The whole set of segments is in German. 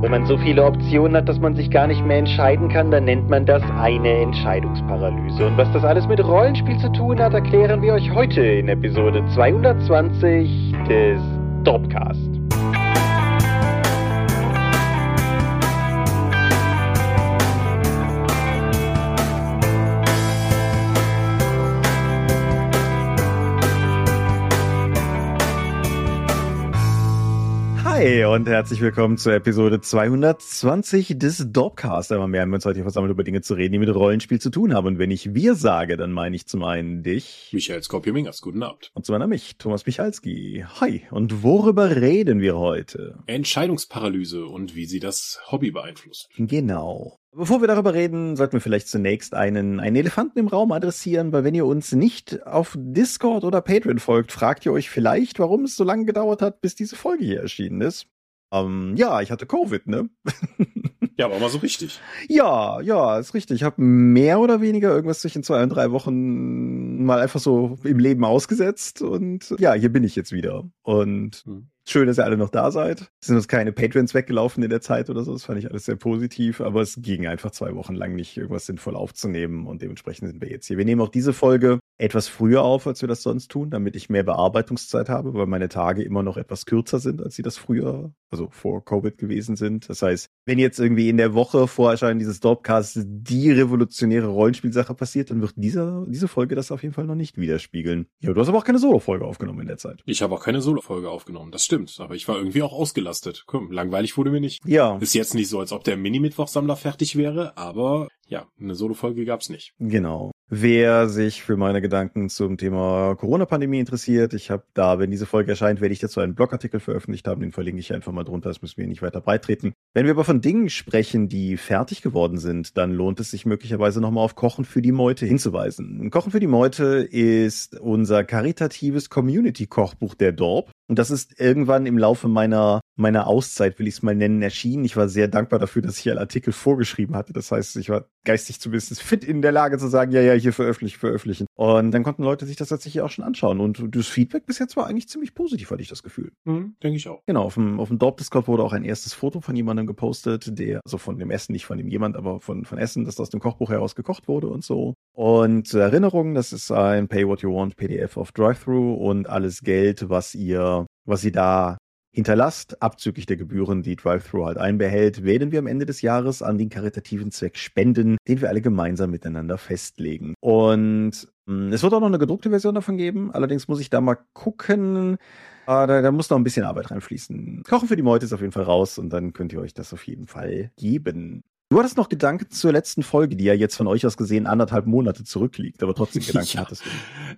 Wenn man so viele Optionen hat, dass man sich gar nicht mehr entscheiden kann, dann nennt man das eine Entscheidungsparalyse. Und was das alles mit Rollenspiel zu tun hat, erklären wir euch heute in Episode 220 des Dorpcast. Hi und herzlich willkommen zur Episode 220 des Dorpcast. Einmal mehr haben wir uns heute hier versammelt, über Dinge zu reden, die mit Rollenspiel zu tun haben. Und wenn ich wir sage, dann meine ich zum einen dich. Michael Skopje-Mingers, guten Abend. Und zum anderen mich, Thomas Michalski. Hi. Und worüber reden wir heute? Entscheidungsparalyse und wie sie das Hobby beeinflusst. Genau. Bevor wir darüber reden, sollten wir vielleicht zunächst einen, einen Elefanten im Raum adressieren, weil wenn ihr uns nicht auf Discord oder Patreon folgt, fragt ihr euch vielleicht, warum es so lange gedauert hat, bis diese Folge hier erschienen ist. Ähm, ja, ich hatte Covid, ne? Ja, aber mal so richtig. Ja, ja, ist richtig. Ich habe mehr oder weniger irgendwas zwischen zwei und drei Wochen mal einfach so im Leben ausgesetzt und ja, hier bin ich jetzt wieder. Und hm. Schön, dass ihr alle noch da seid. Es sind uns keine Patreons weggelaufen in der Zeit oder so. Das fand ich alles sehr positiv. Aber es ging einfach zwei Wochen lang nicht, irgendwas sinnvoll aufzunehmen. Und dementsprechend sind wir jetzt hier. Wir nehmen auch diese Folge etwas früher auf, als wir das sonst tun, damit ich mehr Bearbeitungszeit habe, weil meine Tage immer noch etwas kürzer sind, als sie das früher, also vor Covid gewesen sind. Das heißt, wenn jetzt irgendwie in der Woche vor Erscheinen dieses Dorpcast die revolutionäre Rollenspielsache passiert, dann wird dieser, diese Folge das auf jeden Fall noch nicht widerspiegeln. Ja, du hast aber auch keine Solo-Folge aufgenommen in der Zeit. Ich habe auch keine Solo-Folge aufgenommen, das stimmt. Aber ich war irgendwie auch ausgelastet. Komm, langweilig wurde mir nicht. Ja. Ist jetzt nicht so, als ob der Mini-Mittwochsammler fertig wäre, aber ja, eine Solo-Folge gab's nicht. Genau. Wer sich für meine Gedanken zum Thema Corona-Pandemie interessiert, ich habe da, wenn diese Folge erscheint, werde ich dazu einen Blogartikel veröffentlicht haben, den verlinke ich einfach mal drunter, das müssen wir nicht weiter breitreten. Wenn wir aber von Dingen sprechen, die fertig geworden sind, dann lohnt es sich möglicherweise nochmal auf Kochen für die Meute hinzuweisen. Kochen für die Meute ist unser karitatives Community-Kochbuch der Dorp. Und das ist irgendwann im Laufe meiner, meiner Auszeit, will ich es mal nennen, erschienen. Ich war sehr dankbar dafür, dass ich einen Artikel vorgeschrieben hatte. Das heißt, ich war geistig zumindest fit in der Lage zu sagen, ja, ja, hier veröffentlichen, veröffentlichen. Und dann konnten Leute sich das tatsächlich auch schon anschauen. Und das Feedback bis jetzt war eigentlich ziemlich positiv, hatte ich das Gefühl. Mhm, Denke ich auch. Genau, auf dem, auf dem Dorp-Discord wurde auch ein erstes Foto von jemandem gepostet, der, also von dem Essen, nicht von dem jemand, aber von, von Essen, das aus dem Kochbuch heraus gekocht wurde und so. Und zur Erinnerung, das ist ein Pay What You Want PDF auf Drive-Thru und alles Geld, was ihr was sie da hinterlasst, abzüglich der Gebühren, die Drive-Thru halt einbehält, werden wir am Ende des Jahres an den karitativen Zweck spenden, den wir alle gemeinsam miteinander festlegen. Und mh, hm, es wird auch noch eine gedruckte Version davon geben, allerdings muss ich da mal gucken. Ah, da, da muss noch ein bisschen Arbeit reinfließen. Kochen für die Meute ist auf jeden Fall raus und dann könnt ihr euch das auf jeden Fall geben. Du hattest noch Gedanken zur letzten Folge, die ja jetzt von euch aus gesehen anderthalb Monate zurückliegt, aber trotzdem Gedanken ja. hattest du.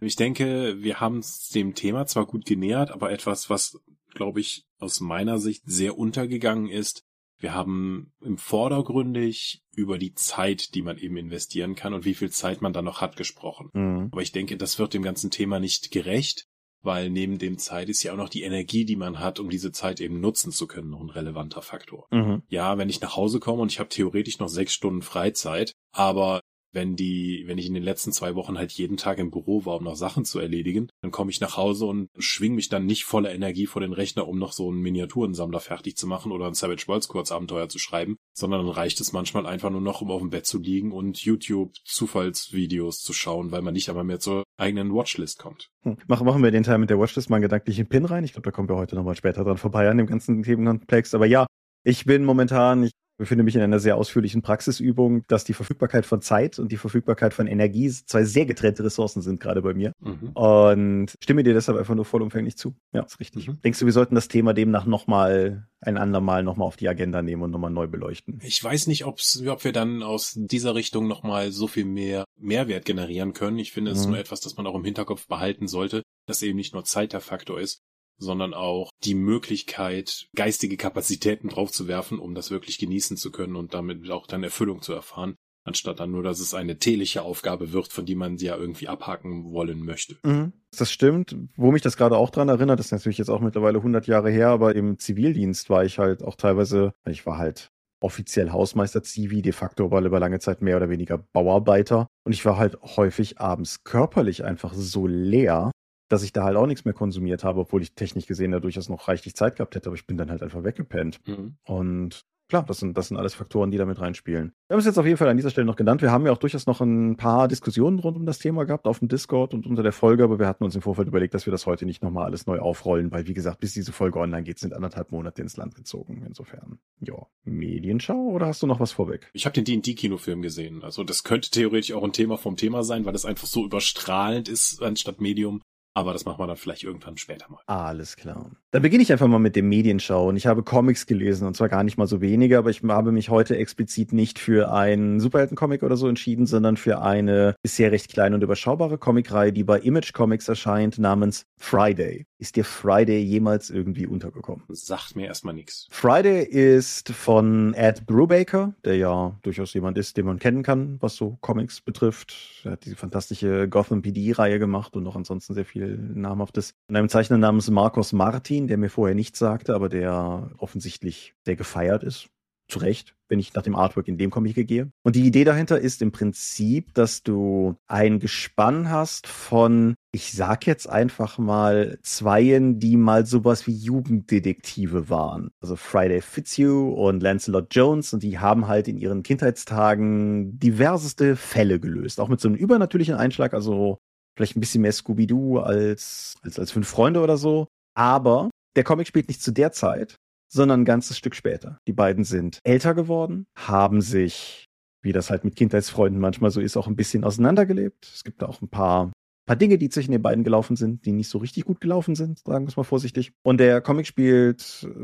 Ich denke, wir haben es dem Thema zwar gut genähert, aber etwas, was, glaube ich, aus meiner Sicht sehr untergegangen ist. Wir haben im Vordergründig über die Zeit, die man eben investieren kann und wie viel Zeit man dann noch hat, gesprochen. Mhm. Aber ich denke, das wird dem ganzen Thema nicht gerecht weil neben dem Zeit ist ja auch noch die Energie, die man hat, um diese Zeit eben nutzen zu können, noch ein relevanter Faktor. Mhm. Ja, wenn ich nach Hause komme und ich habe theoretisch noch sechs Stunden Freizeit, aber wenn die, wenn ich in den letzten zwei Wochen halt jeden Tag im Büro war, um noch Sachen zu erledigen, dann komme ich nach Hause und schwing mich dann nicht voller Energie vor den Rechner, um noch so einen Miniaturensammler fertig zu machen oder ein Savage Worlds Kurzabenteuer zu schreiben, sondern dann reicht es manchmal einfach nur noch, um auf dem Bett zu liegen und YouTube Zufallsvideos zu schauen, weil man nicht einmal mehr zur eigenen Watchlist kommt. Hm. Machen, wir den Teil mit der Watchlist mal einen gedanklichen Pin rein. Ich glaube, da kommen wir heute nochmal später dran vorbei an dem ganzen Themenkomplex. Aber ja, ich bin momentan, ich befinde mich in einer sehr ausführlichen Praxisübung, dass die Verfügbarkeit von Zeit und die Verfügbarkeit von Energie zwei sehr getrennte Ressourcen sind, gerade bei mir. Mhm. Und stimme dir deshalb einfach nur vollumfänglich zu. Ja, ist richtig. Mhm. Denkst du, wir sollten das Thema demnach nochmal ein andermal nochmal auf die Agenda nehmen und nochmal neu beleuchten? Ich weiß nicht, ob's, ob wir dann aus dieser Richtung nochmal so viel mehr Mehrwert generieren können. Ich finde, es mhm. ist nur etwas, das man auch im Hinterkopf behalten sollte, dass eben nicht nur Zeit der Faktor ist, sondern auch die Möglichkeit, geistige Kapazitäten draufzuwerfen, um das wirklich genießen zu können und damit auch dann Erfüllung zu erfahren, anstatt dann nur, dass es eine tägliche Aufgabe wird, von die man sie ja irgendwie abhaken wollen möchte. Mhm. Das stimmt. Wo mich das gerade auch dran erinnert, das ist natürlich jetzt auch mittlerweile 100 Jahre her, aber im Zivildienst war ich halt auch teilweise, ich war halt offiziell Hausmeister Zivi, de facto aber über lange Zeit mehr oder weniger Bauarbeiter. Und ich war halt häufig abends körperlich einfach so leer, dass ich da halt auch nichts mehr konsumiert habe, obwohl ich technisch gesehen da durchaus noch reichlich Zeit gehabt hätte, aber ich bin dann halt einfach weggepennt. Mhm. Und klar, das sind, das sind alles Faktoren, die damit reinspielen. Wir haben es jetzt auf jeden Fall an dieser Stelle noch genannt. Wir haben ja auch durchaus noch ein paar Diskussionen rund um das Thema gehabt auf dem Discord und unter der Folge, aber wir hatten uns im Vorfeld überlegt, dass wir das heute nicht nochmal alles neu aufrollen, weil, wie gesagt, bis diese Folge online geht, sind anderthalb Monate ins Land gezogen. Insofern, ja. Medienschau oder hast du noch was vorweg? Ich habe den D&D-Kinofilm gesehen. Also das könnte theoretisch auch ein Thema vom Thema sein, weil das einfach so überstrahlend ist anstatt Medium. Aber das machen wir dann vielleicht irgendwann später mal. Alles klar. Dann beginne ich einfach mal mit dem Medienschau. Und ich habe Comics gelesen und zwar gar nicht mal so wenige, aber ich habe mich heute explizit nicht für einen Superhelden-Comic oder so entschieden, sondern für eine bisher recht kleine und überschaubare Comicreihe, die bei Image Comics erscheint, namens Friday. Ist dir Friday jemals irgendwie untergekommen? Sagt mir erstmal nichts. Friday ist von Ed Brubaker, der ja durchaus jemand ist, den man kennen kann, was so Comics betrifft. Er hat diese fantastische Gotham PD-Reihe gemacht und noch ansonsten sehr viel namhaftes. Und einem Zeichner namens Marcos Martin, der mir vorher nichts sagte, aber der offensichtlich sehr gefeiert ist. Zu Recht, wenn ich nach dem Artwork in dem Comic gehe. Und die Idee dahinter ist im Prinzip, dass du ein Gespann hast von, ich sag jetzt einfach mal, Zweien, die mal sowas wie Jugenddetektive waren. Also Friday Fitzhugh und Lancelot Jones und die haben halt in ihren Kindheitstagen diverseste Fälle gelöst. Auch mit so einem übernatürlichen Einschlag, also vielleicht ein bisschen mehr Scooby-Doo als, als, als fünf Freunde oder so. Aber der Comic spielt nicht zu der Zeit, sondern ein ganzes Stück später. Die beiden sind älter geworden, haben sich, wie das halt mit Kindheitsfreunden manchmal so ist, auch ein bisschen auseinandergelebt. Es gibt da auch ein paar paar Dinge, die zwischen den beiden gelaufen sind, die nicht so richtig gut gelaufen sind, sagen wir es mal vorsichtig. Und der Comic spielt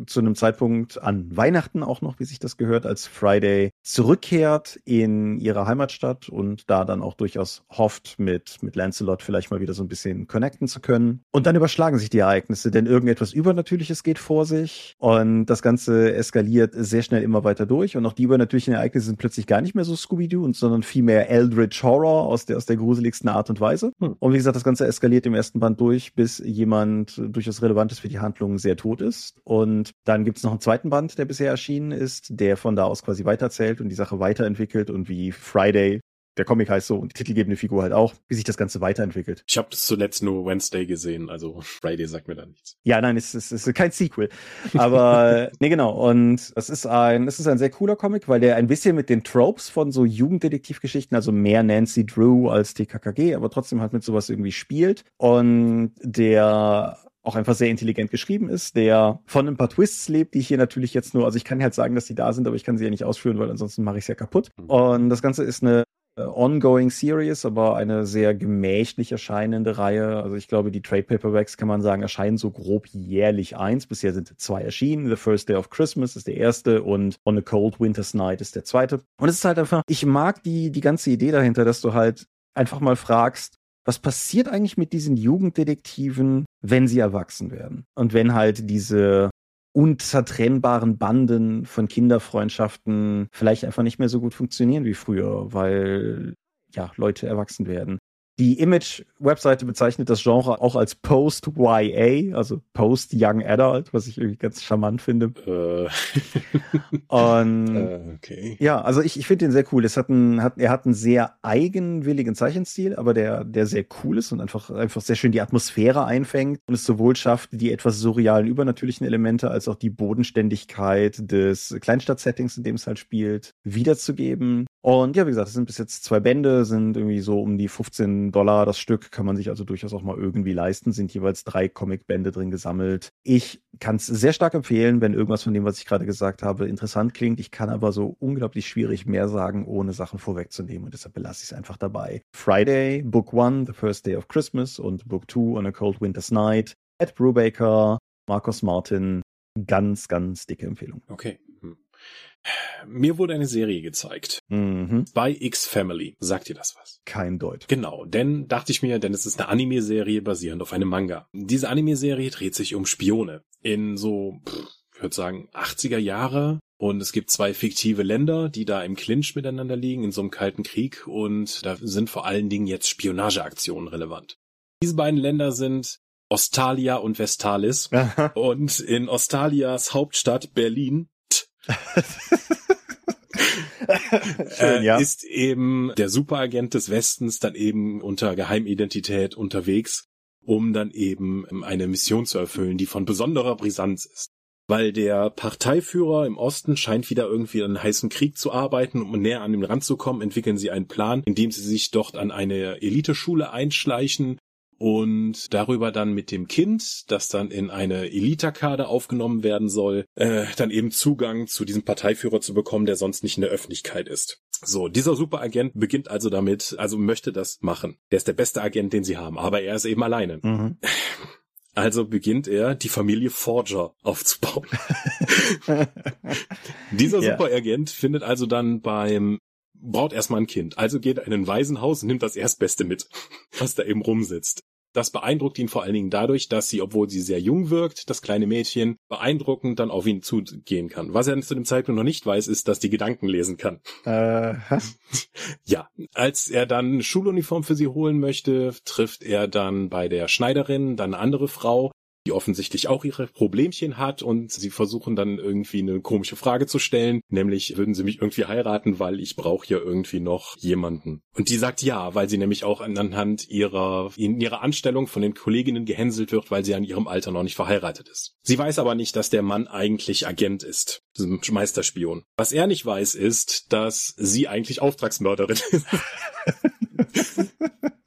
zu einem Zeitpunkt an Weihnachten auch noch, wie sich das gehört, als Friday zurückkehrt in ihre Heimatstadt und da dann auch durchaus hofft, mit, mit Lancelot vielleicht mal wieder so ein bisschen connecten zu können. Und dann überschlagen sich die Ereignisse, denn irgendetwas Übernatürliches geht vor sich und das Ganze eskaliert sehr schnell immer weiter durch und auch die übernatürlichen Ereignisse sind plötzlich gar nicht mehr so Scooby-Doo, sondern vielmehr Eldritch Horror aus der, aus der gruseligsten Art und Weise. Hm. Und wie gesagt, das Ganze eskaliert im ersten Band durch, bis jemand durchaus Relevantes für die Handlung sehr tot ist. Und dann gibt es noch einen zweiten Band, der bisher erschienen ist, der von da aus quasi weiterzählt und die Sache weiterentwickelt und wie Friday der Comic heißt so und die titelgebende Figur halt auch, wie sich das Ganze weiterentwickelt. Ich habe das zuletzt nur Wednesday gesehen, also Friday sagt mir da nichts. Ja, nein, es ist, es ist kein Sequel. Aber nee, genau. Und es ist ein, es ist ein sehr cooler Comic, weil der ein bisschen mit den Tropes von so Jugenddetektivgeschichten, also mehr Nancy Drew als TKKG, aber trotzdem halt mit sowas irgendwie spielt. Und der auch einfach sehr intelligent geschrieben ist, der von ein paar Twists lebt, die ich hier natürlich jetzt nur, also ich kann halt sagen, dass die da sind, aber ich kann sie ja nicht ausführen, weil ansonsten mache ich es ja kaputt. Mhm. Und das Ganze ist eine ongoing Series, aber eine sehr gemächlich erscheinende Reihe. Also ich glaube, die Trade Paperbacks kann man sagen, erscheinen so grob jährlich eins. Bisher sind zwei erschienen. The First Day of Christmas ist der erste und On a Cold Winter's Night ist der zweite. Und es ist halt einfach, ich mag die, die ganze Idee dahinter, dass du halt einfach mal fragst, was passiert eigentlich mit diesen Jugenddetektiven, wenn sie erwachsen werden? Und wenn halt diese unzertrennbaren Banden von Kinderfreundschaften vielleicht einfach nicht mehr so gut funktionieren wie früher, weil ja, Leute erwachsen werden. Die Image-Webseite bezeichnet das Genre auch als Post-YA, also Post-Young Adult, was ich irgendwie ganz charmant finde. Äh. Und äh, okay. ja, also ich, ich finde den sehr cool. Es hat ein, hat, er hat einen sehr eigenwilligen Zeichenstil, aber der, der sehr cool ist und einfach, einfach sehr schön die Atmosphäre einfängt und es sowohl schafft, die etwas surrealen, übernatürlichen Elemente als auch die Bodenständigkeit des Kleinstadt-Settings, in dem es halt spielt, wiederzugeben. Und ja, wie gesagt, es sind bis jetzt zwei Bände, sind irgendwie so um die 15 Dollar das Stück, kann man sich also durchaus auch mal irgendwie leisten, sind jeweils drei Comicbände drin gesammelt. Ich kann es sehr stark empfehlen, wenn irgendwas von dem, was ich gerade gesagt habe, interessant klingt. Ich kann aber so unglaublich schwierig mehr sagen, ohne Sachen vorwegzunehmen und deshalb belasse ich es einfach dabei. Friday, Book One, The First Day of Christmas und Book Two on a Cold Winter's Night. Ed Brubaker, Marcus Martin, ganz, ganz dicke Empfehlung. Okay. Mir wurde eine Serie gezeigt. Mhm. Bei X-Family. Sagt ihr das was? Kein Deut. Genau, denn dachte ich mir, denn es ist eine Anime-Serie basierend auf einem Manga. Diese Anime-Serie dreht sich um Spione. In so, pff, ich würde sagen, 80er Jahre. Und es gibt zwei fiktive Länder, die da im Clinch miteinander liegen, in so einem kalten Krieg. Und da sind vor allen Dingen jetzt Spionageaktionen relevant. Diese beiden Länder sind Ostalia und Vestalis. und in Ostalias Hauptstadt Berlin Schön, ja. ist eben der Superagent des Westens dann eben unter Geheimidentität unterwegs, um dann eben eine Mission zu erfüllen, die von besonderer Brisanz ist. weil der Parteiführer im Osten scheint wieder irgendwie einen heißen Krieg zu arbeiten, um näher an den Rand zu kommen, entwickeln sie einen Plan, indem sie sich dort an eine Eliteschule einschleichen und darüber dann mit dem Kind, das dann in eine Eliterkader aufgenommen werden soll, äh, dann eben Zugang zu diesem Parteiführer zu bekommen, der sonst nicht in der Öffentlichkeit ist. So, dieser Superagent beginnt also damit, also möchte das machen. Der ist der beste Agent, den sie haben, aber er ist eben alleine. Mhm. Also beginnt er, die Familie Forger aufzubauen. Dieser yeah. Superagent findet also dann beim braucht erstmal ein Kind. Also geht er in ein Waisenhaus und nimmt das Erstbeste mit, was da eben rumsitzt. Das beeindruckt ihn vor allen Dingen dadurch, dass sie, obwohl sie sehr jung wirkt, das kleine Mädchen, beeindruckend dann auf ihn zugehen kann. Was er zu dem Zeitpunkt noch nicht weiß, ist, dass die Gedanken lesen kann. Äh. ja, als er dann Schuluniform für sie holen möchte, trifft er dann bei der Schneiderin dann eine andere Frau, die offensichtlich auch ihre Problemchen hat und sie versuchen dann irgendwie eine komische Frage zu stellen, nämlich würden sie mich irgendwie heiraten, weil ich brauche ja irgendwie noch jemanden. Und die sagt ja, weil sie nämlich auch anhand ihrer in ihrer Anstellung von den Kolleginnen gehänselt wird, weil sie an ihrem Alter noch nicht verheiratet ist. Sie weiß aber nicht, dass der Mann eigentlich Agent ist, Meisterspion. Was er nicht weiß, ist, dass sie eigentlich Auftragsmörderin ist.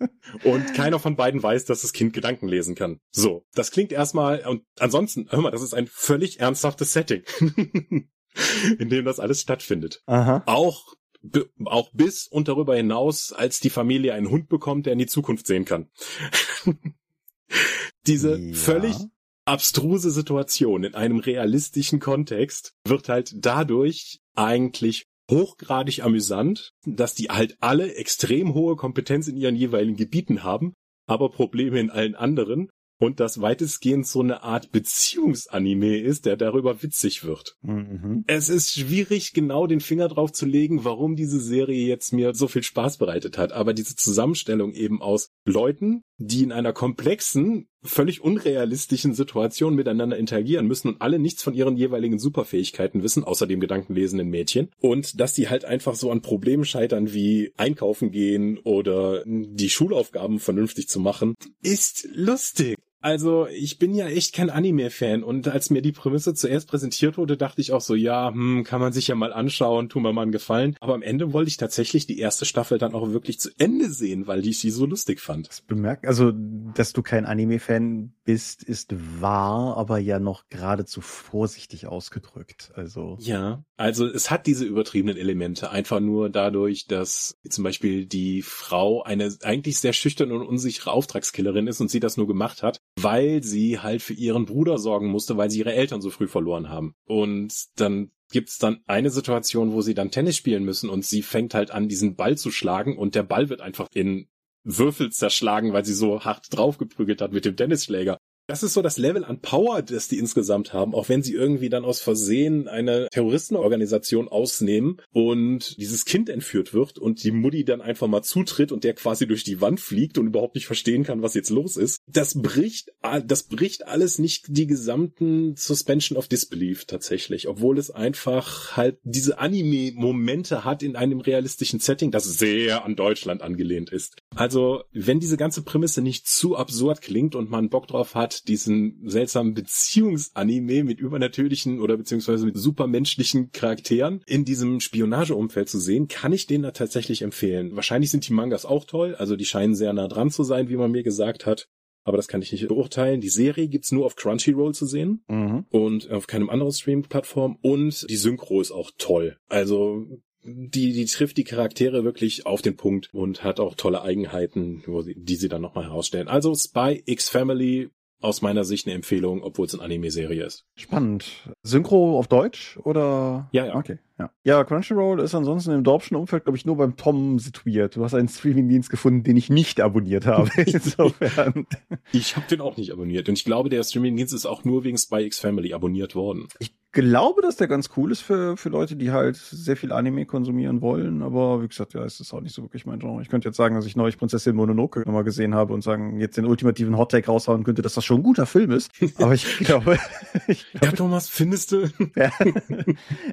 Und keiner von beiden weiß, dass das Kind Gedanken lesen kann. So, das klingt erstmal, und ansonsten, hör mal, das ist ein völlig ernsthaftes Setting, in dem das alles stattfindet. Aha. Auch auch bis und darüber hinaus, als die Familie einen Hund bekommt, der in die Zukunft sehen kann. Diese ja. völlig abstruse Situation in einem realistischen Kontext wird halt dadurch eigentlich hochgradig amüsant, dass die halt alle extrem hohe Kompetenz in ihren jeweiligen Gebieten haben, aber Probleme in allen anderen und das weitestgehend so eine Art Beziehungsanime ist, der darüber witzig wird. Mhm. Es ist schwierig, genau den Finger drauf zu legen, warum diese Serie jetzt mir so viel Spaß bereitet hat. Aber diese Zusammenstellung eben aus Leuten, die in einer komplexen, völlig unrealistischen Situation miteinander interagieren müssen und alle nichts von ihren jeweiligen Superfähigkeiten wissen, außer dem gedankenlesenden Mädchen. Und dass die halt einfach so an Problemen scheitern wie einkaufen gehen oder die Schulaufgaben vernünftig zu machen, ist lustig. Also, ich bin ja echt kein Anime-Fan und als mir die Prämisse zuerst präsentiert wurde, dachte ich auch so, ja, hm, kann man sich ja mal anschauen, tun wir mal einen Gefallen. Aber am Ende wollte ich tatsächlich die erste Staffel dann auch wirklich zu Ende sehen, weil ich sie so lustig fand. Das bemerkt, also, dass du kein Anime-Fan bist, ist wahr, aber ja noch geradezu vorsichtig ausgedrückt. Also. Ja, also es hat diese übertriebenen Elemente, einfach nur dadurch, dass zum Beispiel die Frau eine eigentlich sehr schüchterne und unsichere Auftragskillerin ist und sie das nur gemacht hat, weil sie halt für ihren Bruder sorgen musste, weil sie ihre Eltern so früh verloren haben. Und dann gibt's dann eine Situation, wo sie dann Tennis spielen müssen und sie fängt halt an, diesen Ball zu schlagen und der Ball wird einfach in Würfel zerschlagen, weil sie so hart draufgeprügelt hat mit dem Tennisschläger. Das ist so das Level an Power, das die insgesamt haben, auch wenn sie irgendwie dann aus Versehen eine Terroristenorganisation ausnehmen und dieses Kind entführt wird und die Mutti dann einfach mal zutritt und der quasi durch die Wand fliegt und überhaupt nicht verstehen kann, was jetzt los ist. Das bricht, das bricht alles nicht die gesamten Suspension of Disbelief tatsächlich, obwohl es einfach halt diese Anime-Momente hat in einem realistischen Setting, das sehr an Deutschland angelehnt ist. Also, wenn diese ganze Prämisse nicht zu absurd klingt und man Bock drauf hat, diesen seltsamen Beziehungsanime mit übernatürlichen oder beziehungsweise mit supermenschlichen Charakteren in diesem Spionageumfeld zu sehen, kann ich den da tatsächlich empfehlen. Wahrscheinlich sind die Mangas auch toll, also die scheinen sehr nah dran zu sein, wie man mir gesagt hat. Aber das kann ich nicht beurteilen. Die Serie gibt's nur auf Crunchyroll zu sehen mhm. und auf keinem anderen Stream-Plattform. Und die Synchro ist auch toll. Also die, die trifft die Charaktere wirklich auf den Punkt und hat auch tolle Eigenheiten, die sie dann nochmal herausstellen. Also Spy X Family aus meiner Sicht eine Empfehlung, obwohl es eine Anime-Serie ist. Spannend. Synchro auf Deutsch oder? Ja, ja. Okay, ja. Ja, Crunchyroll ist ansonsten im dorpschen Umfeld, glaube ich, nur beim Tom situiert. Du hast einen Streamingdienst gefunden, den ich nicht abonniert habe. Insofern. Ich habe den auch nicht abonniert. Und ich glaube, der Streamingdienst ist auch nur wegen Spy X Family abonniert worden. Ich glaube, dass der ganz cool ist für, für Leute, die halt sehr viel Anime konsumieren wollen. Aber wie gesagt, ja, es ist auch nicht so wirklich mein Genre. Ich könnte jetzt sagen, dass ich neulich Prinzessin Mononoke nochmal gesehen habe und sagen, jetzt den ultimativen Hottake raushauen könnte, dass das schon ein guter Film ist. Aber ich glaube. ich glaube ja, Thomas, findest du? ja,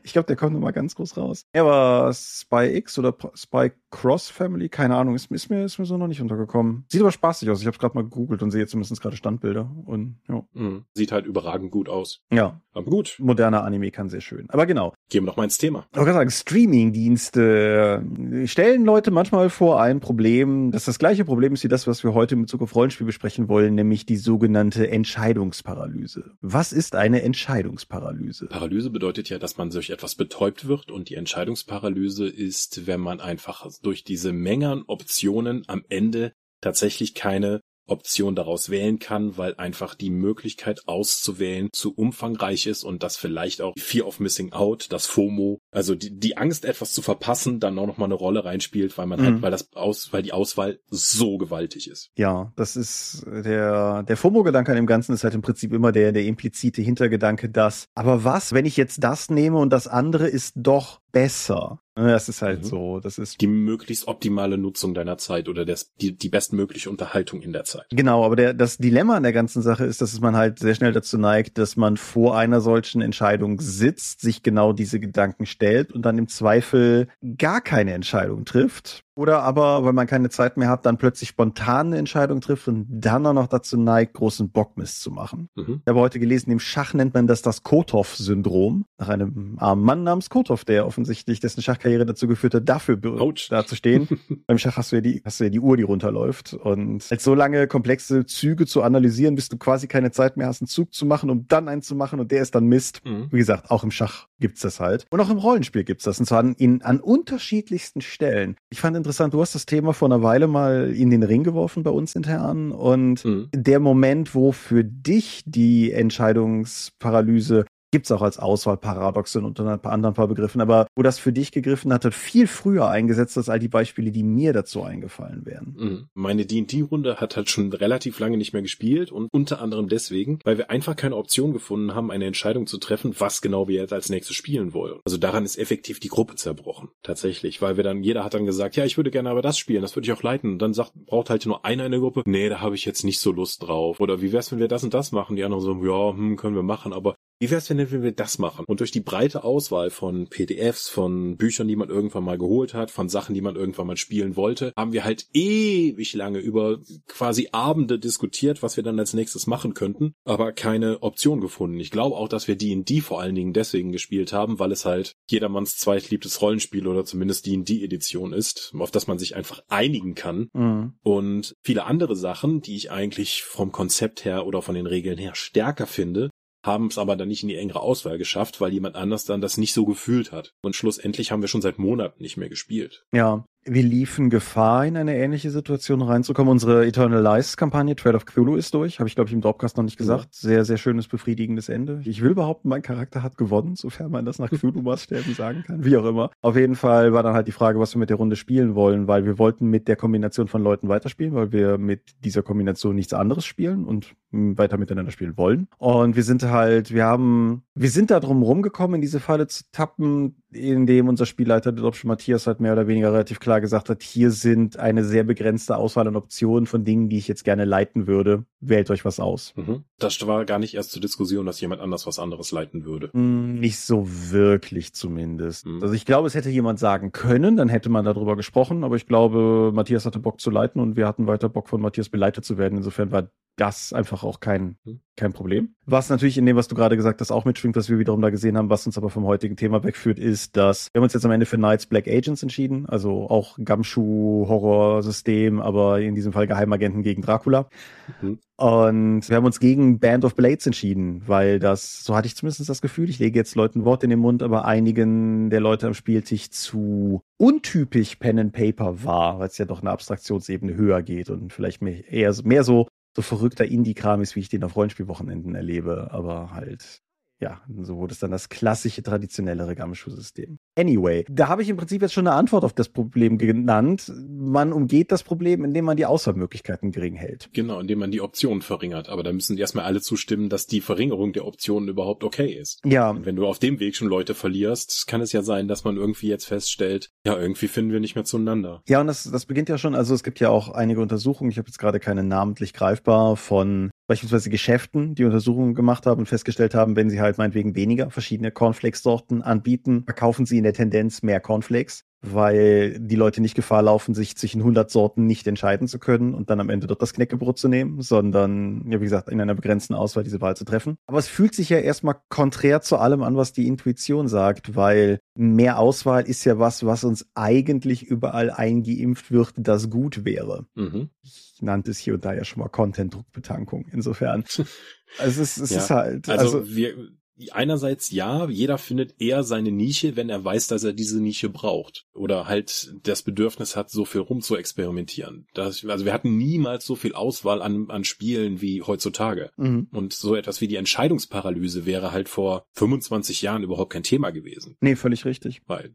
ich glaube, der kommt nochmal ganz groß raus. Er war Spy X oder Spy Cross Family, keine Ahnung, ist, ist, mir, ist mir so noch nicht untergekommen. Sieht aber spaßig aus. Ich habe gerade mal gegoogelt und sehe zumindest gerade Standbilder. Und ja. Mhm. Sieht halt überragend gut aus. Ja. Aber gut. Moderner Anime kann sehr schön. Aber genau. Gehen wir noch mal ins Thema. Ich kann sagen, Streaming-Dienste äh, stellen Leute manchmal vor ein Problem, das das gleiche Problem ist wie das, was wir heute mit Bezug auf Rollenspiel besprechen wollen, nämlich die sogenannte Entscheidungsparalyse. Was ist eine Entscheidungsparalyse? Paralyse bedeutet ja, dass man durch etwas betäubt wird und die Entscheidungsparalyse ist, wenn man einfach durch diese Menge an Optionen am Ende tatsächlich keine Option daraus wählen kann, weil einfach die Möglichkeit auszuwählen zu umfangreich ist und das vielleicht auch Fear of Missing Out, das FOMO, also die, die Angst etwas zu verpassen, dann auch noch mal eine Rolle reinspielt, weil man halt, mhm. halt, weil das aus, weil die Auswahl so gewaltig ist. Ja, das ist der, der FOMO-Gedanke an dem Ganzen ist halt im Prinzip immer der, der implizite Hintergedanke, dass, aber was, wenn ich jetzt das nehme und das andere ist doch besser? Das ist halt mhm. so. Das ist die möglichst optimale Nutzung deiner Zeit oder das, die, die bestmögliche Unterhaltung in der Zeit. Genau, aber der, das Dilemma an der ganzen Sache ist, dass man halt sehr schnell dazu neigt, dass man vor einer solchen Entscheidung sitzt, sich genau diese Gedanken stellt und dann im Zweifel gar keine Entscheidung trifft oder aber, weil man keine Zeit mehr hat, dann plötzlich spontan eine Entscheidung trifft und dann auch noch dazu neigt, großen Bockmist zu machen. Mhm. Ich habe heute gelesen, im Schach nennt man das das Kotov-Syndrom. Nach einem armen Mann namens Kotov, der offensichtlich dessen Schachkarriere dazu geführt hat, dafür Ouch. dazustehen. Beim Schach hast du ja die, hast du ja die Uhr, die runterläuft. Und als so lange komplexe Züge zu analysieren, bis du quasi keine Zeit mehr hast, einen Zug zu machen, um dann einen zu machen und der ist dann Mist. Mhm. Wie gesagt, auch im Schach gibt's das halt. Und auch im Rollenspiel gibt's das. Und zwar an, in, an unterschiedlichsten Stellen. Ich fand interessant, du hast das Thema vor einer Weile mal in den Ring geworfen bei uns intern. Und mhm. der Moment, wo für dich die Entscheidungsparalyse gibt's auch als Auswahlparadoxon und ein paar anderen paar Begriffen, aber wo das für dich gegriffen hat, hat viel früher eingesetzt als all die Beispiele, die mir dazu eingefallen wären. Mhm. Meine D&D-Runde hat halt schon relativ lange nicht mehr gespielt und unter anderem deswegen, weil wir einfach keine Option gefunden haben, eine Entscheidung zu treffen, was genau wir jetzt als nächstes spielen wollen. Also daran ist effektiv die Gruppe zerbrochen. Tatsächlich, weil wir dann, jeder hat dann gesagt, ja, ich würde gerne aber das spielen, das würde ich auch leiten. Und dann sagt, braucht halt nur einer in der Gruppe, nee, da habe ich jetzt nicht so Lust drauf. Oder wie wär's, wenn wir das und das machen? Die anderen so, ja, hm, können wir machen, aber wie wär's, wenn wir das machen? Und durch die breite Auswahl von PDFs, von Büchern, die man irgendwann mal geholt hat, von Sachen, die man irgendwann mal spielen wollte, haben wir halt ewig lange über quasi Abende diskutiert, was wir dann als nächstes machen könnten, aber keine Option gefunden. Ich glaube auch, dass wir D&D vor allen Dingen deswegen gespielt haben, weil es halt jedermanns zweitliebtes Rollenspiel oder zumindest D&D-Edition ist, auf das man sich einfach einigen kann. Mhm. Und viele andere Sachen, die ich eigentlich vom Konzept her oder von den Regeln her stärker finde, haben es aber dann nicht in die engere Auswahl geschafft, weil jemand anders dann das nicht so gefühlt hat. Und schlussendlich haben wir schon seit Monaten nicht mehr gespielt. Ja, wir liefen Gefahr, in eine ähnliche Situation reinzukommen. Unsere Eternal Lies Kampagne Trail of Cthulhu ist durch. Habe ich, glaube ich, im Dropcast noch nicht gesagt. Ja. Sehr, sehr schönes, befriedigendes Ende. Ich will behaupten, mein Charakter hat gewonnen, sofern man das nach Cthulhu-Maßstäben sagen kann. Wie auch immer. Auf jeden Fall war dann halt die Frage, was wir mit der Runde spielen wollen, weil wir wollten mit der Kombination von Leuten weiterspielen, weil wir mit dieser Kombination nichts anderes spielen und weiter miteinander spielen wollen. Und wir sind halt, wir haben, wir sind da drum rumgekommen, in diese Falle zu tappen, in dem unser Spielleiter, der Dr. Matthias, halt mehr oder weniger relativ klar gesagt hat, hier sind eine sehr begrenzte Auswahl an Optionen von Dingen, die ich jetzt gerne leiten würde. Wählt euch was aus. Mhm. Das war gar nicht erst zur Diskussion, dass jemand anders was anderes leiten würde. Mm, nicht so wirklich zumindest. Mhm. Also ich glaube, es hätte jemand sagen können, dann hätte man darüber gesprochen, aber ich glaube, Matthias hatte Bock zu leiten und wir hatten weiter Bock von Matthias beleitet zu werden. Insofern war das einfach auch kein, mhm. kein Problem. Was natürlich in dem, was du gerade gesagt hast, auch mitschwingt, was wir wiederum da gesehen haben, was uns aber vom heutigen Thema wegführt, ist, dass wir haben uns jetzt am Ende für Knights Black Agents entschieden, also auch Gumshoe-Horrorsystem, aber in diesem Fall Geheimagenten gegen Dracula. Mhm. Und wir haben uns gegen Band of Blades entschieden, weil das, so hatte ich zumindest das Gefühl, ich lege jetzt Leuten Wort in den Mund, aber einigen der Leute am Spieltisch zu untypisch Pen and Paper war, weil es ja doch eine Abstraktionsebene höher geht und vielleicht mehr, eher mehr so so verrückter Indie-Kram ist, wie ich den auf Rollenspielwochenenden erlebe, aber halt ja, so wurde es dann das klassische, traditionellere Gamschuh-System. Anyway, da habe ich im Prinzip jetzt schon eine Antwort auf das Problem genannt. Man umgeht das Problem, indem man die Auswahlmöglichkeiten gering hält. Genau, indem man die Optionen verringert. Aber da müssen erstmal alle zustimmen, dass die Verringerung der Optionen überhaupt okay ist. Ja. Und wenn du auf dem Weg schon Leute verlierst, kann es ja sein, dass man irgendwie jetzt feststellt, ja, irgendwie finden wir nicht mehr zueinander. Ja, und das, das beginnt ja schon, also es gibt ja auch einige Untersuchungen, ich habe jetzt gerade keine namentlich greifbar, von beispielsweise Geschäften, die Untersuchungen gemacht haben und festgestellt haben, wenn sie halt meinetwegen weniger verschiedene Cornflakes-Sorten anbieten, verkaufen sie in der Tendenz mehr Cornflakes. weil die Leute nicht Gefahr laufen, sich zwischen 100 Sorten nicht entscheiden zu können und dann am Ende dort das Knäckebrot zu nehmen, sondern, ja, wie gesagt, in einer begrenzten Auswahl diese Wahl zu treffen. Aber es fühlt sich ja erstmal konträr zu allem an, was die Intuition sagt, weil mehr Auswahl ist ja was, was uns eigentlich überall eingeimpft wird, das gut wäre. Mhm. Ich nannte es hier und da ja schon mal Content-Druckbetankung. Insofern. Also es, ist, es ja, ist halt. Also, also wir, einerseits ja, jeder findet eher seine Nische, wenn er weiß, dass er diese Nische braucht. Oder halt das Bedürfnis hat, so viel rum zu experimentieren. Das, also wir hatten niemals so viel Auswahl an, an Spielen wie heutzutage. Mhm. Und so etwas wie die Entscheidungsparalyse wäre halt vor 25 Jahren überhaupt kein Thema gewesen. Nee, völlig richtig. Weil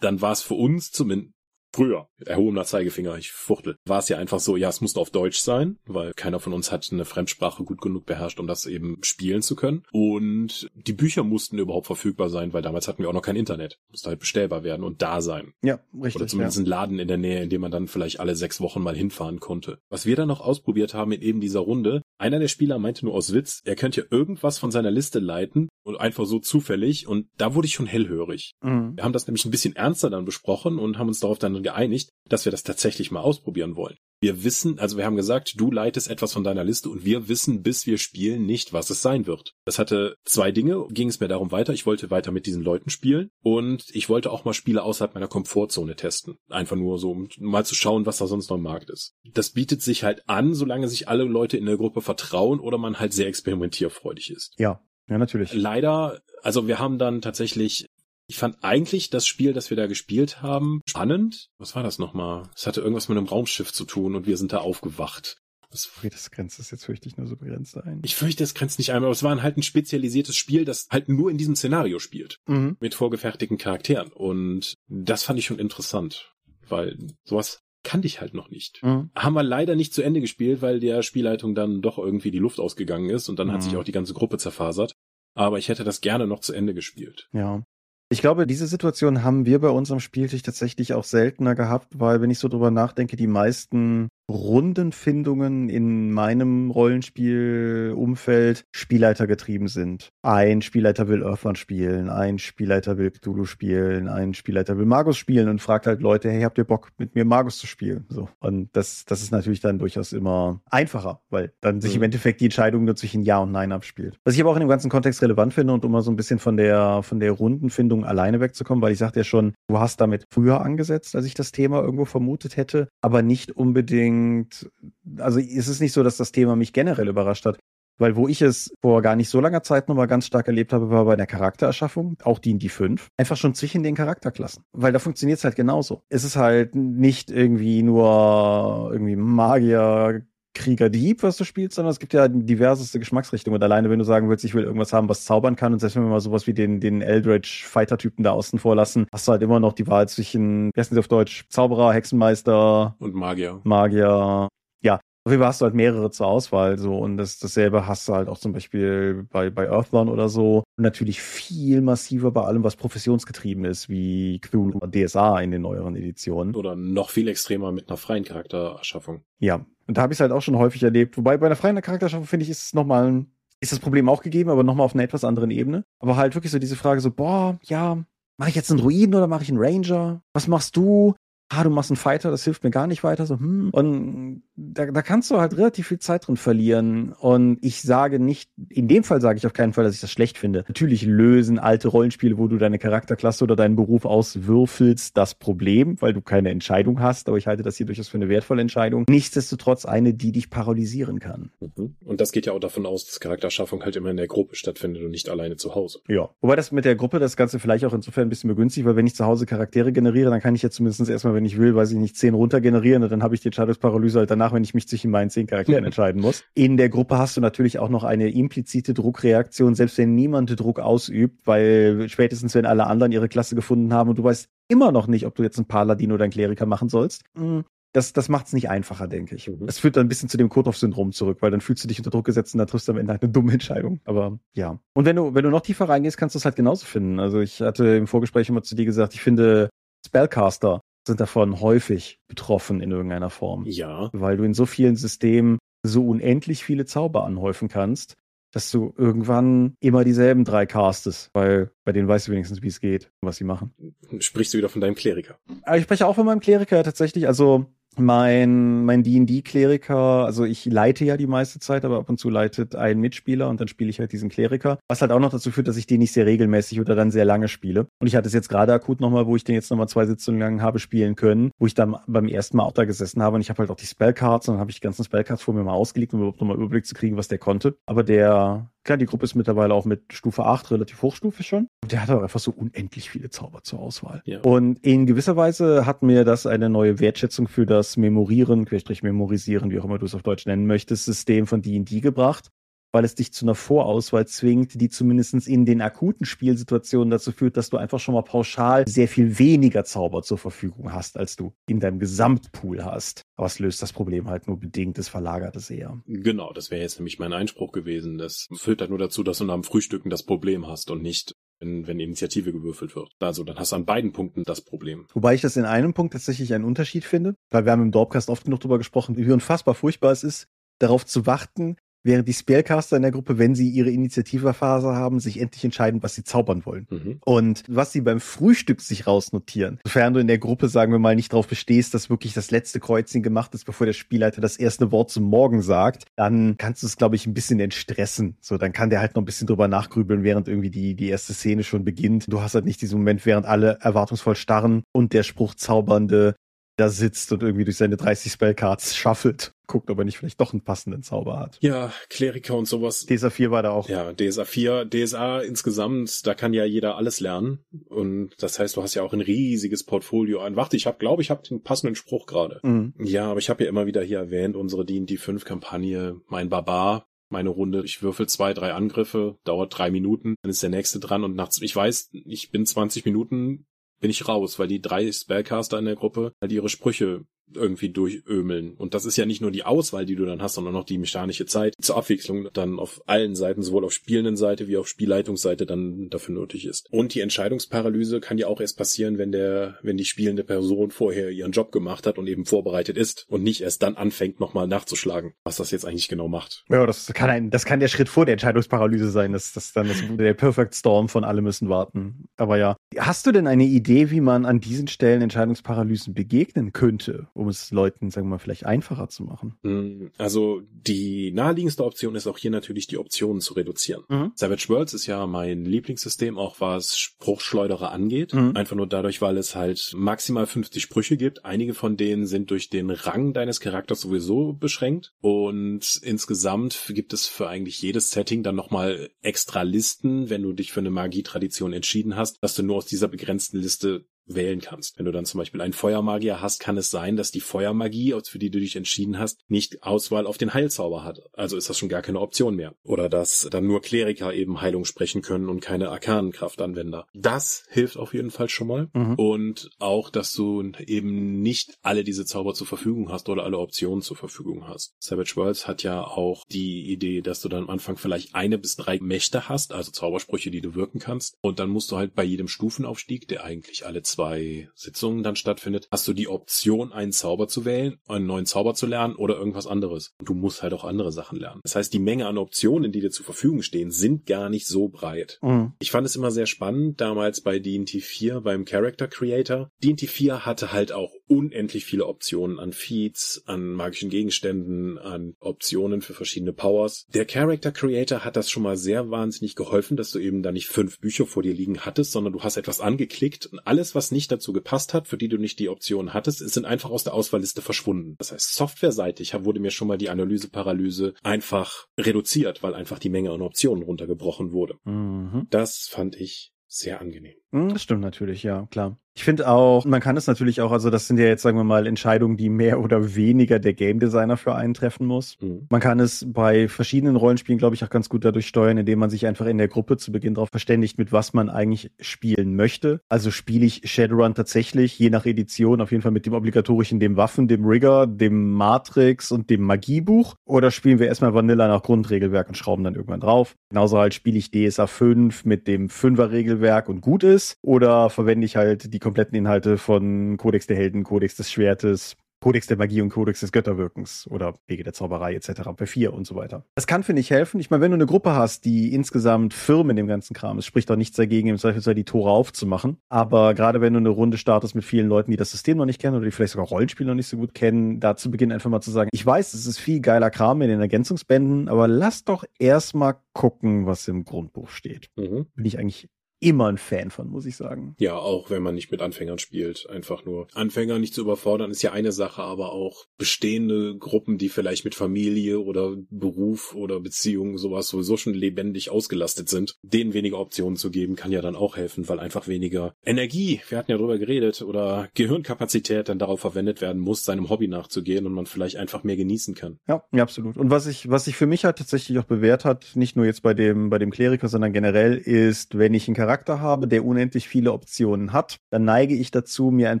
dann war es für uns zumindest früher, erhobener Zeigefinger, ich fuchtel, war es ja einfach so, ja, es musste auf Deutsch sein, weil keiner von uns hat eine Fremdsprache gut genug beherrscht, um das eben spielen zu können. Und die Bücher mussten überhaupt verfügbar sein, weil damals hatten wir auch noch kein Internet. Musste halt bestellbar werden und da sein. Ja, richtig. Oder zumindest ja. ein Laden in der Nähe, in dem man dann vielleicht alle sechs Wochen mal hinfahren konnte. Was wir dann noch ausprobiert haben in eben dieser Runde, einer der Spieler meinte nur aus Witz, er könnte irgendwas von seiner Liste leiten und einfach so zufällig und da wurde ich schon hellhörig. Mhm. Wir haben das nämlich ein bisschen ernster dann besprochen und haben uns darauf dann geeinigt, dass wir das tatsächlich mal ausprobieren wollen. Wir wissen, also wir haben gesagt, du leitest etwas von deiner Liste und wir wissen, bis wir spielen, nicht, was es sein wird. Das hatte zwei Dinge, ging es mir darum weiter. Ich wollte weiter mit diesen Leuten spielen und ich wollte auch mal Spiele außerhalb meiner Komfortzone testen. Einfach nur so, um mal zu schauen, was da sonst noch im Markt ist. Das bietet sich halt an, solange sich alle Leute in der Gruppe vertrauen oder man halt sehr experimentierfreudig ist. Ja, ja, natürlich. Leider, also wir haben dann tatsächlich ich fand eigentlich das Spiel, das wir da gespielt haben, spannend. Was war das nochmal? Es hatte irgendwas mit einem Raumschiff zu tun und wir sind da aufgewacht. Das, das grenzt das jetzt fürchte ich nur so begrenzt ein. Ich fürchte, das grenzt nicht einmal, aber es war halt ein spezialisiertes Spiel, das halt nur in diesem Szenario spielt. Mhm. Mit vorgefertigten Charakteren. Und das fand ich schon interessant. Weil sowas kannte ich halt noch nicht. Mhm. Haben wir leider nicht zu Ende gespielt, weil der Spielleitung dann doch irgendwie die Luft ausgegangen ist und dann mhm. hat sich auch die ganze Gruppe zerfasert. Aber ich hätte das gerne noch zu Ende gespielt. Ja. Ich glaube, diese Situation haben wir bei unserem Spieltisch tatsächlich auch seltener gehabt, weil wenn ich so drüber nachdenke, die meisten Rundenfindungen in meinem Rollenspielumfeld Spielleiter getrieben sind. Ein Spielleiter will Earthbound spielen, ein Spielleiter will Cthulhu spielen, ein Spielleiter will Magus spielen und fragt halt Leute, hey, habt ihr Bock, mit mir Magus zu spielen? So. Und das, das ist natürlich dann durchaus immer einfacher, weil dann sich mhm. im Endeffekt die Entscheidung nur zwischen Ja und Nein abspielt. Was ich aber auch in dem ganzen Kontext relevant finde und um mal so ein bisschen von der, von der Rundenfindung alleine wegzukommen, weil ich sagte ja schon, du hast damit früher angesetzt, als ich das Thema irgendwo vermutet hätte, aber nicht unbedingt unbedingt, also es nicht so, dass das Thema mich generell überrascht hat. Weil wo ich es vor gar nicht so langer Zeit nochmal ganz stark erlebt habe, war bei der Charaktererschaffung, auch die in die 5, einfach schon zwischen den Charakterklassen. Weil da funktioniert es halt genauso. Es ist halt nicht irgendwie nur irgendwie Magier, Krieger Dieb, was du spielst, sondern es gibt ja diverseste Geschmacksrichtungen. Und alleine, wenn du sagen willst, ich will irgendwas haben, was zaubern kann, und selbst wenn wir mal sowas wie den, den Eldritch-Fighter-Typen da außen vor lassen, hast du halt immer noch die Wahl zwischen, wie heißt das auf Deutsch, Zauberer, Hexenmeister und Magier. Magier. Ja, auf jeden Fall hast du halt mehrere zur Auswahl, so. Und das, dasselbe hast du halt auch zum Beispiel bei, bei Earthbound oder so. Und natürlich viel massiver bei allem, was professionsgetrieben ist, wie Cthulhu DSA in den neueren Editionen. Oder noch viel extremer mit einer freien Charaktererschaffung. Ja, und da habe ich es halt auch schon häufig erlebt. Wobei bei einer freien Charakterschaffung finde ich, ist es nochmal ein, ist das Problem auch gegeben, aber nochmal auf einer etwas anderen Ebene. Aber halt wirklich so diese Frage so, boah, ja, mache ich jetzt einen Druiden oder mache ich einen Ranger? Was machst du? Ah, du machst einen Fighter, das hilft mir gar nicht weiter. So, hm. Und da, da kannst du halt relativ viel Zeit drin verlieren. Und ich sage nicht, in dem Fall sage ich auf keinen Fall, dass ich das schlecht finde. Natürlich lösen alte Rollenspiele, wo du deine Charakterklasse oder deinen Beruf auswürfelst, das Problem, weil du keine Entscheidung hast. Aber ich halte das hier durchaus für eine wertvolle Entscheidung. Nichtsdestotrotz eine, die dich paralysieren kann. Mhm. Und das geht ja auch davon aus, dass Charakterschaffung halt immer in der Gruppe stattfindet und nicht alleine zu Hause. Ja. Wobei das mit der Gruppe das Ganze vielleicht auch insofern ein bisschen begünstigt, weil wenn ich zu Hause Charaktere generiere, dann kann ich jetzt zumindest erstmal, wenn ich will, weiß ich nicht, zehn runter generieren und dann habe ich die Entscheidungsparalyse halt danach, wenn ich mich zwischen meinen zehn Charakteren entscheiden muss. In der Gruppe hast du natürlich auch noch eine implizite Druckreaktion, selbst wenn niemand Druck ausübt, weil spätestens wenn alle anderen ihre Klasse gefunden haben und du weißt immer noch nicht, ob du jetzt einen Paladin oder einen Kleriker machen sollst. Hm, das, das macht es nicht einfacher, denke ich. Mhm. Es führt dann ein bisschen zu dem Kotov-Syndrom zurück, weil dann fühlst du dich unter Druck gesetzt und dann triffst du am Ende halt eine dumme Entscheidung. Aber ja. Und wenn du, wenn du noch tiefer reingehst, kannst du es halt genauso finden. Also ich hatte im Vorgespräch immer zu dir gesagt, ich finde Spellcaster sind davon häufig betroffen in irgendeiner Form. Ja. Weil du in so vielen Systemen so unendlich viele Zauber anhäufen kannst dass du irgendwann immer dieselben drei castest, weil bei denen weißt du wenigstens, wie es geht und was sie machen. Sprichst du wieder von deinem Kleriker? Aber ich spreche auch von meinem Kleriker tatsächlich. Also mein mein D&D Kleriker, also ich leite ja die meiste Zeit, aber ab und zu leitet ein Mitspieler und dann spiele ich halt diesen Kleriker, was halt auch noch dazu führt, dass ich den nicht sehr regelmäßig oder dann sehr lange spiele. Und ich hatte es jetzt gerade akut nochmal, wo ich den jetzt nochmal zwei Sitzungen lang habe spielen können, wo ich dann beim ersten Mal auch da gesessen habe und ich habe halt auch die Spellcards und dann habe ich die ganzen Spellcards vor mir mal ausgelegt, um überhaupt nochmal Überblick zu kriegen, was der konnte. Aber der Klar, die Gruppe ist mittlerweile auch mit Stufe 8 relativ hochstufig schon. Und der hat auch einfach so unendlich viele Zauber zur Auswahl. Ja. Und in gewisser Weise hat mir das eine neue Wertschätzung für das Memorieren, Querstrich Memorisieren, wie auch immer du es auf Deutsch nennen möchtest, System von D&D gebracht weil es dich zu einer Vorauswahl zwingt, die zumindestens in den akuten Spielsituationen dazu führt, dass du einfach schon mal pauschal sehr viel weniger Zauber zur Verfügung hast, als du in deinem Gesamtpool hast. Aber es löst das Problem halt nur bedingt, es verlagert es eher. Genau, das wäre jetzt nämlich mein Einspruch gewesen. Das führt halt nur dazu, dass du nach dem Frühstücken das Problem hast und nicht wenn, wenn Initiative gewürfelt wird. Also dann hast du an beiden Punkten das Problem. Wobei ich das in einem Punkt tatsächlich einen Unterschied finde, weil wir haben im Dorpcast oft genug darüber gesprochen, wie unfassbar furchtbar es ist, darauf zu warten, während die Spellcaster in der Gruppe, wenn sie ihre Initiativphase haben, sich endlich entscheiden, was sie zaubern wollen. Mhm. Und was sie beim Frühstück sich rausnotieren, sofern du in der Gruppe, sagen wir mal, nicht darauf bestehst, dass wirklich das letzte Kreuzchen gemacht ist, bevor der Spielleiter das erste Wort zum Morgen sagt, dann kannst du es, glaube ich, ein bisschen entstressen. So, dann kann der halt noch ein bisschen drüber nachgrübeln, während irgendwie die, die erste Szene schon beginnt. Du hast halt nicht diesen Moment, während alle erwartungsvoll starren und der Spruchzaubernde da sitzt und irgendwie durch seine 30 Spellcards shuffelt, guckt, ob er nicht vielleicht doch einen passenden Zauber hat. Ja, Kleriker und sowas. DSA 4 war da auch. Ja, DSA 4, DSA insgesamt, da kann ja jeder alles lernen. Und das heißt, du hast ja auch ein riesiges Portfolio an. Warte, ich habe, glaube ich, habe den passenden Spruch gerade. Mhm. Ja, aber ich habe ja immer wieder hier erwähnt, unsere D&D 5 Kampagne, mein Barbar, meine Runde. Ich würfel zwei, drei Angriffe, dauert drei Minuten, dann ist der nächste dran und nach, ich weiß, ich bin 20 Minuten bin ich raus, weil die drei Spellcaster in der Gruppe halt ihre Sprüche irgendwie durchömeln. Und das ist ja nicht nur die Auswahl, die du dann hast, sondern noch die mechanische Zeit zur Abwechslung dann auf allen Seiten, sowohl auf spielenden Seite wie auf Spielleitungsseite dann dafür nötig ist. Und die Entscheidungsparalyse kann ja auch erst passieren, wenn der, wenn die spielende Person vorher ihren Job gemacht hat und eben vorbereitet ist und nicht erst dann anfängt, nochmal nachzuschlagen, was das jetzt eigentlich genau macht. Ja, das kann ein, das kann der Schritt vor der Entscheidungsparalyse sein. Das, das dann ist der Perfect Storm von alle müssen warten. Aber ja. Hast du denn eine Idee, wie man an diesen Stellen Entscheidungsparalysen begegnen könnte? Um es Leuten, sagen wir mal, vielleicht einfacher zu machen? Hm, also die naheliegendste Option ist auch hier natürlich die Optionen zu reduzieren. Mhm. Savage Worlds ist ja mein Lieblingssystem, auch was Spruchschleuderer angeht. Mhm. Einfach nur dadurch, weil es halt maximal 50 Sprüche gibt. Einige von denen sind durch den Rang deines Charakters sowieso beschränkt. Und insgesamt gibt es für eigentlich jedes Setting dann nochmal extra Listen, wenn du dich für eine Magietradition entschieden hast, dass du nur aus dieser begrenzten Liste wählen kannst. Wenn du dann zum Beispiel einen Feuermagier hast, kann es sein, dass die Feuermagie, für die du dich entschieden hast, nicht Auswahl auf den Heilzauber hat. Also ist das schon gar keine Option mehr. Oder dass dann nur Kleriker eben Heilung sprechen können und keine Arkanenkraftanwender. Das hilft auf jeden Fall schon mal. Mhm. Und auch, dass du eben nicht alle diese Zauber zur Verfügung hast oder alle Optionen zur Verfügung hast. Savage Worlds hat ja auch die Idee, dass du dann am Anfang vielleicht eine bis drei Mächte hast, also Zaubersprüche, die du wirken kannst. Und dann musst du halt bei jedem Stufenaufstieg, der eigentlich alle zwei zwei Sitzungen dann stattfindet, hast du die Option, einen Zauber zu wählen, einen neuen Zauber zu lernen oder irgendwas anderes. Und du musst halt auch andere Sachen lernen. Das heißt, die Menge an Optionen, die dir zur Verfügung stehen, sind gar nicht so breit. Mhm. Ich fand es immer sehr spannend, damals bei D&T 4 beim Character Creator. D&T 4 hatte halt auch unendlich viele Optionen an Feeds, an magischen Gegenständen, an Optionen für verschiedene Powers. Der Character Creator hat das schon mal sehr wahnsinnig geholfen, dass du eben da nicht fünf Bücher vor dir liegen hattest, sondern du hast etwas angeklickt und alles, was nicht dazu gepasst hat, für die du nicht die Optionen hattest, sind einfach aus der Auswahlliste verschwunden. Das heißt, softwareseitig wurde mir schon mal die Analyseparalyse einfach reduziert, weil einfach die Menge an Optionen runtergebrochen wurde. Mhm. Das fand ich sehr angenehm. Hm, das stimmt natürlich, ja, klar. Ich finde auch, man kann es natürlich auch, also das sind ja jetzt, sagen wir mal, Entscheidungen, die mehr oder weniger der Game Designer für einen treffen muss. Mhm. Man kann es bei verschiedenen Rollenspielen, glaube ich, auch ganz gut dadurch steuern, indem man sich einfach in der Gruppe zu Beginn darauf verständigt, mit was man eigentlich spielen möchte. Also spiele ich Shadowrun tatsächlich, je nach Edition, auf jeden Fall mit dem obligatorischen, dem Waffen, dem Rigger, dem Matrix und dem Magiebuch. Oder spielen wir erstmal Vanilla nach Grundregelwerk und schrauben dann irgendwann drauf. Genauso halt spiele ich DSA 5 mit dem 5er Regelwerk und gut ist. Oder verwende ich halt die kompletten Inhalte von Codex der Helden, Codex des Schwertes, Kodex der Magie und Kodex des Götterwirkens oder Wege der Zauberei etc. bei vier und so weiter. Das kann, finde ich, helfen. Ich meine, wenn du eine Gruppe hast, die insgesamt Firmen in dem ganzen Kram ist, spricht doch nichts dagegen, im Zweifelsfall die Tore aufzumachen. Aber gerade wenn du eine Runde startest mit vielen Leuten, die das System noch nicht kennen oder die vielleicht sogar Rollenspiel noch nicht so gut kennen, da zu Beginn einfach mal zu sagen, ich weiß, es ist viel geiler Kram in den Ergänzungsbänden, aber lass doch erstmal gucken, was im Grundbuch steht. Mhm. Bin ich eigentlich immer ein Fan von, muss ich sagen. Ja, auch wenn man nicht mit Anfängern spielt. Einfach nur Anfänger nicht zu überfordern ist ja eine Sache, aber auch bestehende Gruppen, die vielleicht mit Familie oder Beruf oder Beziehung sowas sowieso schon lebendig ausgelastet sind, denen weniger Optionen zu geben, kann ja dann auch helfen, weil einfach weniger Energie, wir hatten ja drüber geredet, oder Gehirnkapazität dann darauf verwendet werden muss, seinem Hobby nachzugehen und man vielleicht einfach mehr genießen kann. Ja, ja, absolut. Und was ich, was sich für mich halt tatsächlich auch bewährt hat, nicht nur jetzt bei dem, bei dem Kleriker, sondern generell ist, wenn ich einen Charakter Charakter habe, der unendlich viele Optionen hat, dann neige ich dazu, mir ein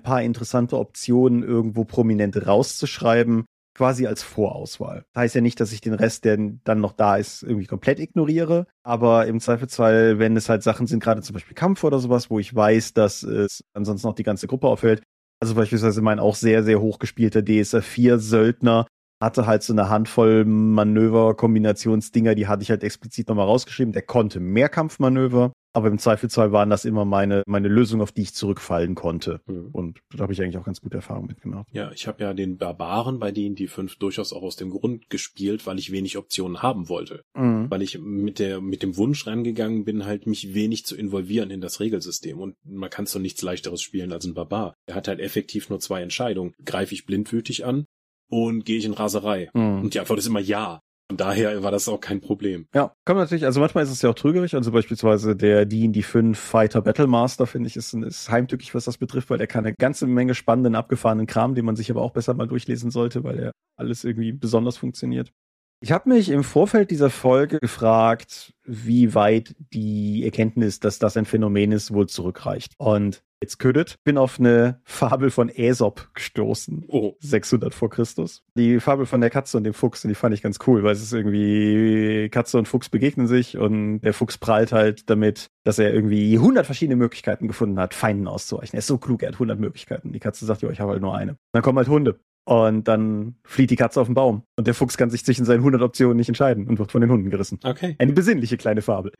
paar interessante Optionen irgendwo prominent rauszuschreiben, quasi als Vorauswahl. Das heißt ja nicht, dass ich den Rest, der dann noch da ist, irgendwie komplett ignoriere, aber im Zweifelsfall, wenn es halt Sachen sind, gerade zum Beispiel Kampf oder sowas, wo ich weiß, dass es ansonsten noch die ganze Gruppe auffällt, also beispielsweise mein auch sehr, sehr hochgespielter DSR 4 Söldner hatte halt so eine Handvoll Manöver-Kombinationsdinger, die hatte ich halt explizit nochmal rausgeschrieben. Der konnte mehr Kampfmanöver. Aber im Zweifelsfall waren das immer meine, meine Lösung, auf die ich zurückfallen konnte. Mhm. Und da habe ich eigentlich auch ganz gute Erfahrungen mitgemacht. Ja, ich habe ja den Barbaren bei denen die fünf durchaus auch aus dem Grund gespielt, weil ich wenig Optionen haben wollte. Mhm. Weil ich mit der, mit dem Wunsch rangegangen bin, halt mich wenig zu involvieren in das Regelsystem. Und man kann so nichts leichteres spielen als ein Barbar. Er hat halt effektiv nur zwei Entscheidungen. Greife ich blindwütig an und gehe ich in Raserei? Mhm. Und die Antwort ist immer ja. Von daher war das auch kein Problem. Ja, kommt natürlich, also manchmal ist es ja auch trügerig, also beispielsweise der D&D 5 Fighter Battle Master, finde ich, ist, ist heimtückig, was das betrifft, weil der kann eine ganze Menge spannenden, abgefahrenen Kram, den man sich aber auch besser mal durchlesen sollte, weil er alles irgendwie besonders funktioniert. Ich habe mich im Vorfeld dieser Folge gefragt, wie weit die Erkenntnis, dass das ein Phänomen ist, wohl zurückreicht. Und Jetzt ködet. Bin auf eine Fabel von Aesop gestoßen. Oh. 600 vor Christus. Die Fabel von der Katze und dem Fuchs, und die fand ich ganz cool, weil es ist irgendwie, Katze und Fuchs begegnen sich und der Fuchs prallt halt damit, dass er irgendwie 100 verschiedene Möglichkeiten gefunden hat, Feinden auszuweichen. Er ist so klug, er hat 100 Möglichkeiten. Die Katze sagt, ja, ich habe halt nur eine. Dann kommen halt Hunde. Und dann flieht die Katze auf den Baum. Und der Fuchs kann sich zwischen seinen 100 Optionen nicht entscheiden und wird von den Hunden gerissen. Okay. Eine besinnliche kleine Fabel.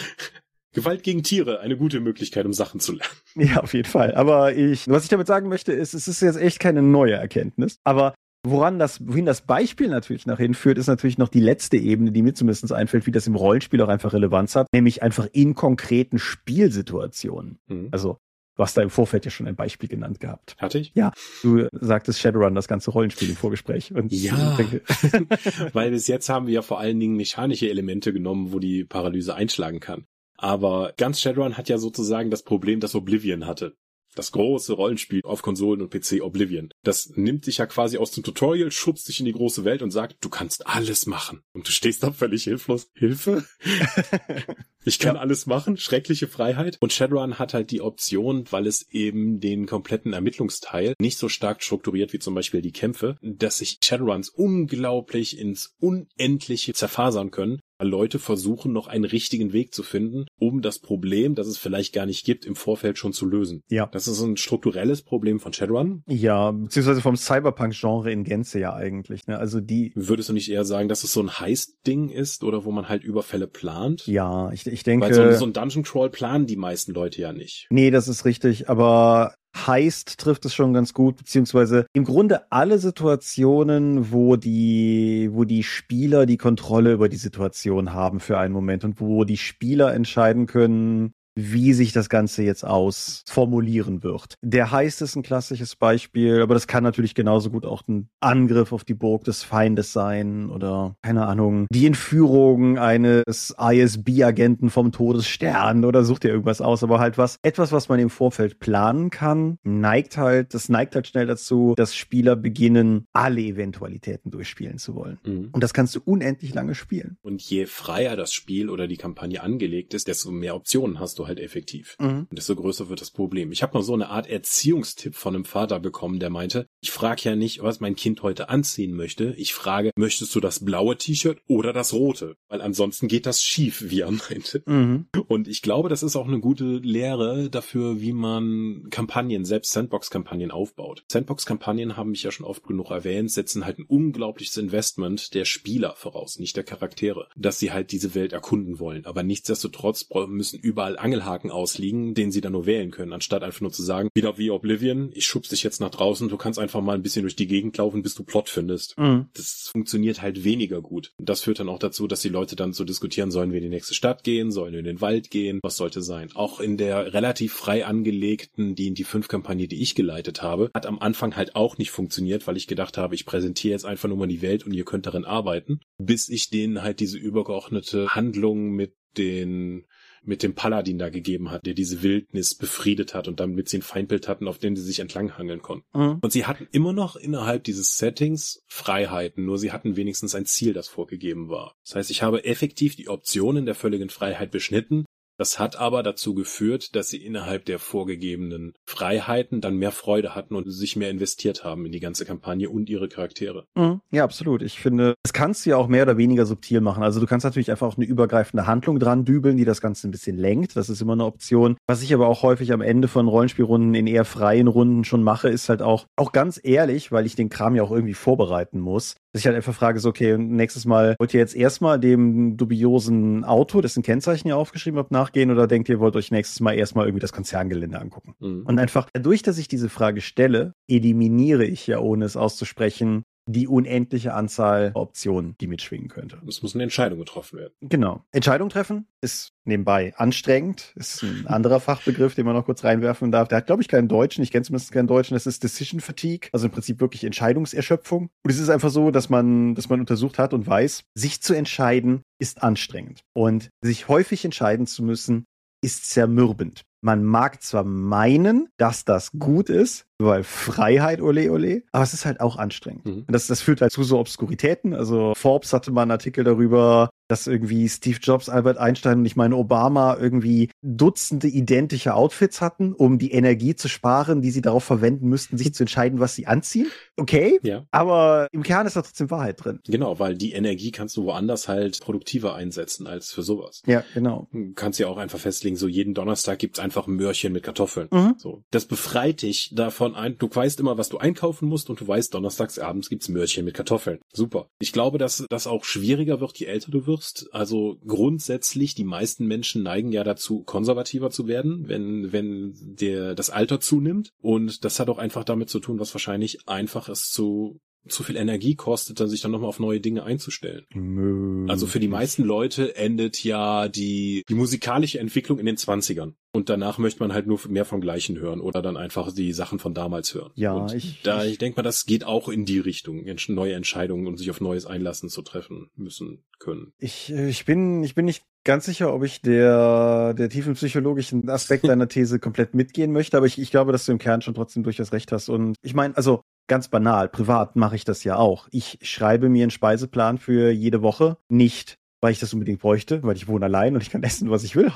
Gewalt gegen Tiere, eine gute Möglichkeit, um Sachen zu lernen. Ja, auf jeden Fall. Aber ich, was ich damit sagen möchte, ist, es ist jetzt echt keine neue Erkenntnis. Aber woran das, wohin das Beispiel natürlich nach hinführt, ist natürlich noch die letzte Ebene, die mir zumindest einfällt, wie das im Rollenspiel auch einfach Relevanz hat, nämlich einfach in konkreten Spielsituationen. Mhm. Also Du hast da im Vorfeld ja schon ein Beispiel genannt gehabt. Hatte ich? Ja. Du sagtest Shadowrun, das ganze Rollenspiel im Vorgespräch. Und ja. Weil bis jetzt haben wir ja vor allen Dingen mechanische Elemente genommen, wo die Paralyse einschlagen kann. Aber ganz Shadowrun hat ja sozusagen das Problem, das Oblivion hatte. Das große Rollenspiel auf Konsolen und PC Oblivion. Das nimmt dich ja quasi aus dem Tutorial, schubst dich in die große Welt und sagt, du kannst alles machen. Und du stehst da völlig hilflos. Hilfe? ich kann ja. alles machen. Schreckliche Freiheit. Und Shadowrun hat halt die Option, weil es eben den kompletten Ermittlungsteil nicht so stark strukturiert wie zum Beispiel die Kämpfe, dass sich Shadowruns unglaublich ins Unendliche zerfasern können Leute versuchen, noch einen richtigen Weg zu finden, um das Problem, das es vielleicht gar nicht gibt, im Vorfeld schon zu lösen. Ja. Das ist ein strukturelles Problem von Shadowrun. Ja, beziehungsweise vom Cyberpunk-Genre in Gänze ja eigentlich. Ne? Also die. Würdest du nicht eher sagen, dass es so ein Heist-Ding ist oder wo man halt Überfälle plant? Ja, ich, ich denke. Weil so, so ein Dungeon Crawl planen die meisten Leute ja nicht. Nee, das ist richtig. Aber heißt, trifft es schon ganz gut, beziehungsweise im Grunde alle Situationen, wo die, wo die Spieler die Kontrolle über die Situation haben für einen Moment und wo die Spieler entscheiden können, wie sich das Ganze jetzt ausformulieren wird. Der Heist ist ein klassisches Beispiel, aber das kann natürlich genauso gut auch ein Angriff auf die Burg des Feindes sein oder keine Ahnung, die Entführung eines ISB-Agenten vom Todesstern oder sucht ihr irgendwas aus, aber halt was, etwas, was man im Vorfeld planen kann, neigt halt, das neigt halt schnell dazu, dass Spieler beginnen, alle Eventualitäten durchspielen zu wollen. Mhm. Und das kannst du unendlich lange spielen. Und je freier das Spiel oder die Kampagne angelegt ist, desto mehr Optionen hast du halt effektiv. Mhm. Und desto größer wird das Problem. Ich habe mal so eine Art Erziehungstipp von einem Vater bekommen, der meinte, ich frage ja nicht, was mein Kind heute anziehen möchte. Ich frage, möchtest du das blaue T-Shirt oder das rote? Weil ansonsten geht das schief, wie er meinte. Mhm. Und ich glaube, das ist auch eine gute Lehre dafür, wie man Kampagnen, selbst Sandbox-Kampagnen aufbaut. Sandbox-Kampagnen haben mich ja schon oft genug erwähnt, setzen halt ein unglaubliches Investment der Spieler voraus, nicht der Charaktere, dass sie halt diese Welt erkunden wollen. Aber nichtsdestotrotz müssen überall Angelhaken ausliegen, den sie dann nur wählen können, anstatt einfach nur zu sagen, wieder wie Oblivion, ich schubs dich jetzt nach draußen, du kannst einfach mal ein bisschen durch die Gegend laufen, bis du Plot findest. Mhm. Das funktioniert halt weniger gut. Und das führt dann auch dazu, dass die Leute dann so diskutieren, sollen wir in die nächste Stadt gehen, sollen wir in den Wald gehen, was sollte sein. Auch in der relativ frei angelegten D&D 5 Kampagne, die ich geleitet habe, hat am Anfang halt auch nicht funktioniert, weil ich gedacht habe, ich präsentiere jetzt einfach nur mal die Welt und ihr könnt darin arbeiten, bis ich denen halt diese übergeordnete Handlung mit den mit dem Paladin da gegeben hat, der diese Wildnis befriedet hat und damit sie ein Feindbild hatten, auf dem sie sich entlanghangeln konnten. Mhm. Und sie hatten immer noch innerhalb dieses Settings Freiheiten, nur sie hatten wenigstens ein Ziel, das vorgegeben war. Das heißt, ich habe effektiv die Optionen der völligen Freiheit beschnitten, das hat aber dazu geführt, dass sie innerhalb der vorgegebenen Freiheiten dann mehr Freude hatten und sich mehr investiert haben in die ganze Kampagne und ihre Charaktere. Mhm. Ja, absolut. Ich finde, das kannst du ja auch mehr oder weniger subtil machen. Also du kannst natürlich einfach auch eine übergreifende Handlung dran dübeln, die das Ganze ein bisschen lenkt. Das ist immer eine Option. Was ich aber auch häufig am Ende von Rollenspielrunden in eher freien Runden schon mache, ist halt auch, auch ganz ehrlich, weil ich den Kram ja auch irgendwie vorbereiten muss, dass ich halt einfach frage, so, okay, nächstes Mal wollt ihr jetzt erstmal dem dubiosen Auto, dessen Kennzeichen ihr aufgeschrieben habt, nachgehen oder denkt ihr, wollt euch nächstes Mal erstmal irgendwie das Konzerngelände angucken? Mhm. Und einfach dadurch, dass ich diese Frage stelle, eliminiere ich ja, ohne es auszusprechen, die unendliche Anzahl Optionen, die mitschwingen könnte. Es muss eine Entscheidung getroffen werden. Genau. Entscheidung treffen ist nebenbei anstrengend, ist ein anderer Fachbegriff, den man noch kurz reinwerfen darf. Der hat, glaube ich, keinen Deutschen. Ich kenne zumindest keinen Deutschen. Das ist Decision Fatigue, also im Prinzip wirklich Entscheidungserschöpfung. Und es ist einfach so, dass man, dass man untersucht hat und weiß, sich zu entscheiden ist anstrengend. Und sich häufig entscheiden zu müssen, ist zermürbend. Man mag zwar meinen, dass das gut ist, weil Freiheit, ole ole, aber es ist halt auch anstrengend. Mhm. Das, das führt halt zu so Obskuritäten. Also Forbes hatte mal einen Artikel darüber, dass irgendwie Steve Jobs, Albert Einstein und ich meine Obama irgendwie Dutzende identische Outfits hatten, um die Energie zu sparen, die sie darauf verwenden müssten, sich zu entscheiden, was sie anziehen. Okay, ja. aber im Kern ist da trotzdem Wahrheit drin. Genau, weil die Energie kannst du woanders halt produktiver einsetzen als für sowas. Ja, genau. Du kannst ja auch einfach festlegen, so jeden Donnerstag gibt's einfach ein Möhrchen mit Kartoffeln. Mhm. So, das befreit dich davon ein. Du weißt immer, was du einkaufen musst und du weißt, donnerstags abends gibt's Möhrchen mit Kartoffeln. Super. Ich glaube, dass das auch schwieriger wird, je älter du wirst wirst. Also grundsätzlich, die meisten Menschen neigen ja dazu, konservativer zu werden, wenn, wenn der, das Alter zunimmt. Und das hat auch einfach damit zu tun, was wahrscheinlich einfach ist zu zu viel Energie kostet, dann sich dann nochmal auf neue Dinge einzustellen. Möglich. Also für die meisten Leute endet ja die, die musikalische Entwicklung in den Zwanzigern. Und danach möchte man halt nur mehr vom Gleichen hören oder dann einfach die Sachen von damals hören. Ja, und ich, da, ich, denke mal, das geht auch in die Richtung, neue Entscheidungen und sich auf Neues einlassen zu treffen müssen können. Ich, äh, ich bin, ich bin nicht ganz sicher, ob ich der, der tiefen psychologischen Aspekt deiner These komplett mitgehen möchte, aber ich, ich glaube, dass du im Kern schon trotzdem durchaus recht hast. Und ich meine, also ganz banal, privat mache ich das ja auch. Ich schreibe mir einen Speiseplan für jede Woche, nicht weil ich das unbedingt bräuchte, weil ich wohne allein und ich kann essen, was ich will.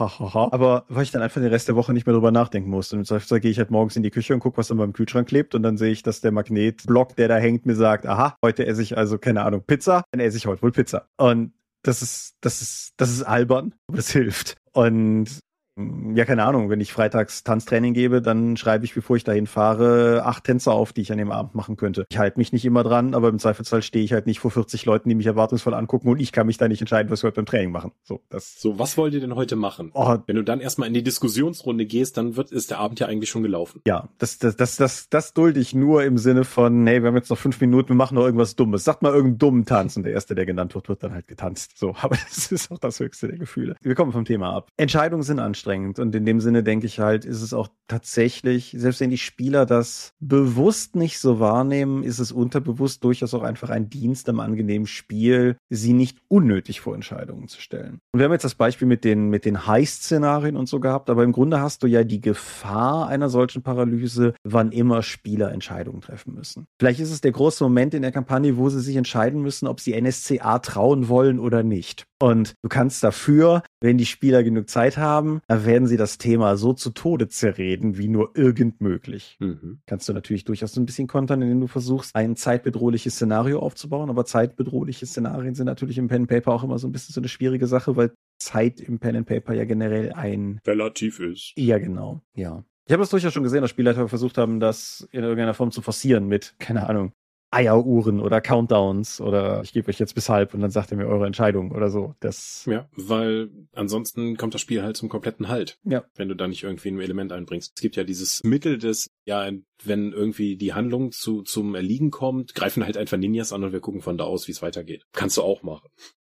Aber weil ich dann einfach den Rest der Woche nicht mehr drüber nachdenken muss. Und im Zweifelsfall gehe ich halt morgens in die Küche und gucke, was an meinem Kühlschrank klebt und dann sehe ich, dass der Magnetblock, der da hängt, mir sagt, aha, heute esse ich also, keine Ahnung, Pizza, dann esse ich heute wohl Pizza. Und das ist, das ist, das ist albern, aber das hilft. Und ja, keine Ahnung, wenn ich freitags Tanztraining gebe, dann schreibe ich, bevor ich dahin fahre, acht Tänzer auf, die ich an dem Abend machen könnte. Ich halte mich nicht immer dran, aber im Zweifelsfall stehe ich halt nicht vor 40 Leuten, die mich erwartungsvoll angucken und ich kann mich da nicht entscheiden, was wir heute beim Training machen. So, das. So, was wollt ihr denn heute machen? Oh, wenn du dann erstmal in die Diskussionsrunde gehst, dann wird, ist der Abend ja eigentlich schon gelaufen. Ja, das, das, das, das, das dulde ich nur im Sinne von, hey, wir haben jetzt noch fünf Minuten, wir machen noch irgendwas Dummes. Sagt mal irgendeinen dummen Tanz und der Erste, der genannt wird, wird dann halt getanzt. So, aber das ist auch das höchste der Gefühle. Wir kommen vom Thema ab. Entscheidungen sind anstrengend und in dem Sinne denke ich halt, ist es auch tatsächlich, selbst wenn die Spieler das bewusst nicht so wahrnehmen, ist es unterbewusst durchaus auch einfach ein Dienst am angenehmen Spiel, sie nicht unnötig vor Entscheidungen zu stellen. Und wir haben jetzt das Beispiel mit den, mit den Heist-Szenarien und so gehabt, aber im Grunde hast du ja die Gefahr einer solchen Paralyse, wann immer Spieler Entscheidungen treffen müssen. Vielleicht ist es der große Moment in der Kampagne, wo sie sich entscheiden müssen, ob sie NSCA trauen wollen oder nicht. Und du kannst dafür, wenn die Spieler genug Zeit haben, dann werden sie das Thema so zu Tode zerreden, wie nur irgend möglich. Mhm. Kannst du natürlich durchaus so ein bisschen kontern, indem du versuchst, ein zeitbedrohliches Szenario aufzubauen. Aber zeitbedrohliche Szenarien sind natürlich im Pen Paper auch immer so ein bisschen so eine schwierige Sache, weil Zeit im Pen and Paper ja generell ein relativ ist. Ja, genau. Ja. Ich habe das durchaus schon gesehen, dass Spielleiter versucht haben, das in irgendeiner Form zu forcieren mit, keine Ahnung, Eieruhren oder Countdowns oder ich gebe euch jetzt bis halb und dann sagt ihr mir eure Entscheidung oder so. Das ja, weil ansonsten kommt das Spiel halt zum kompletten Halt. Ja. Wenn du da nicht irgendwie ein Element einbringst. Es gibt ja dieses Mittel des, ja, wenn irgendwie die Handlung zu, zum Erliegen kommt, greifen halt einfach Ninjas an und wir gucken von da aus, wie es weitergeht. Kannst du auch machen.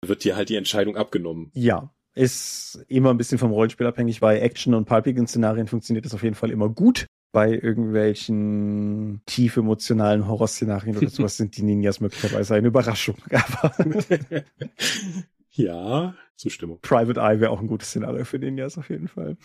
Wird dir halt die Entscheidung abgenommen. Ja, ist immer ein bisschen vom Rollenspiel abhängig. Bei Action- und pulpigen Szenarien funktioniert das auf jeden Fall immer gut bei irgendwelchen tief emotionalen Horrorszenarien oder sowas sind die Ninjas möglicherweise eine Überraschung. ja, Zustimmung. Private Eye wäre auch ein gutes Szenario für Ninjas auf jeden Fall.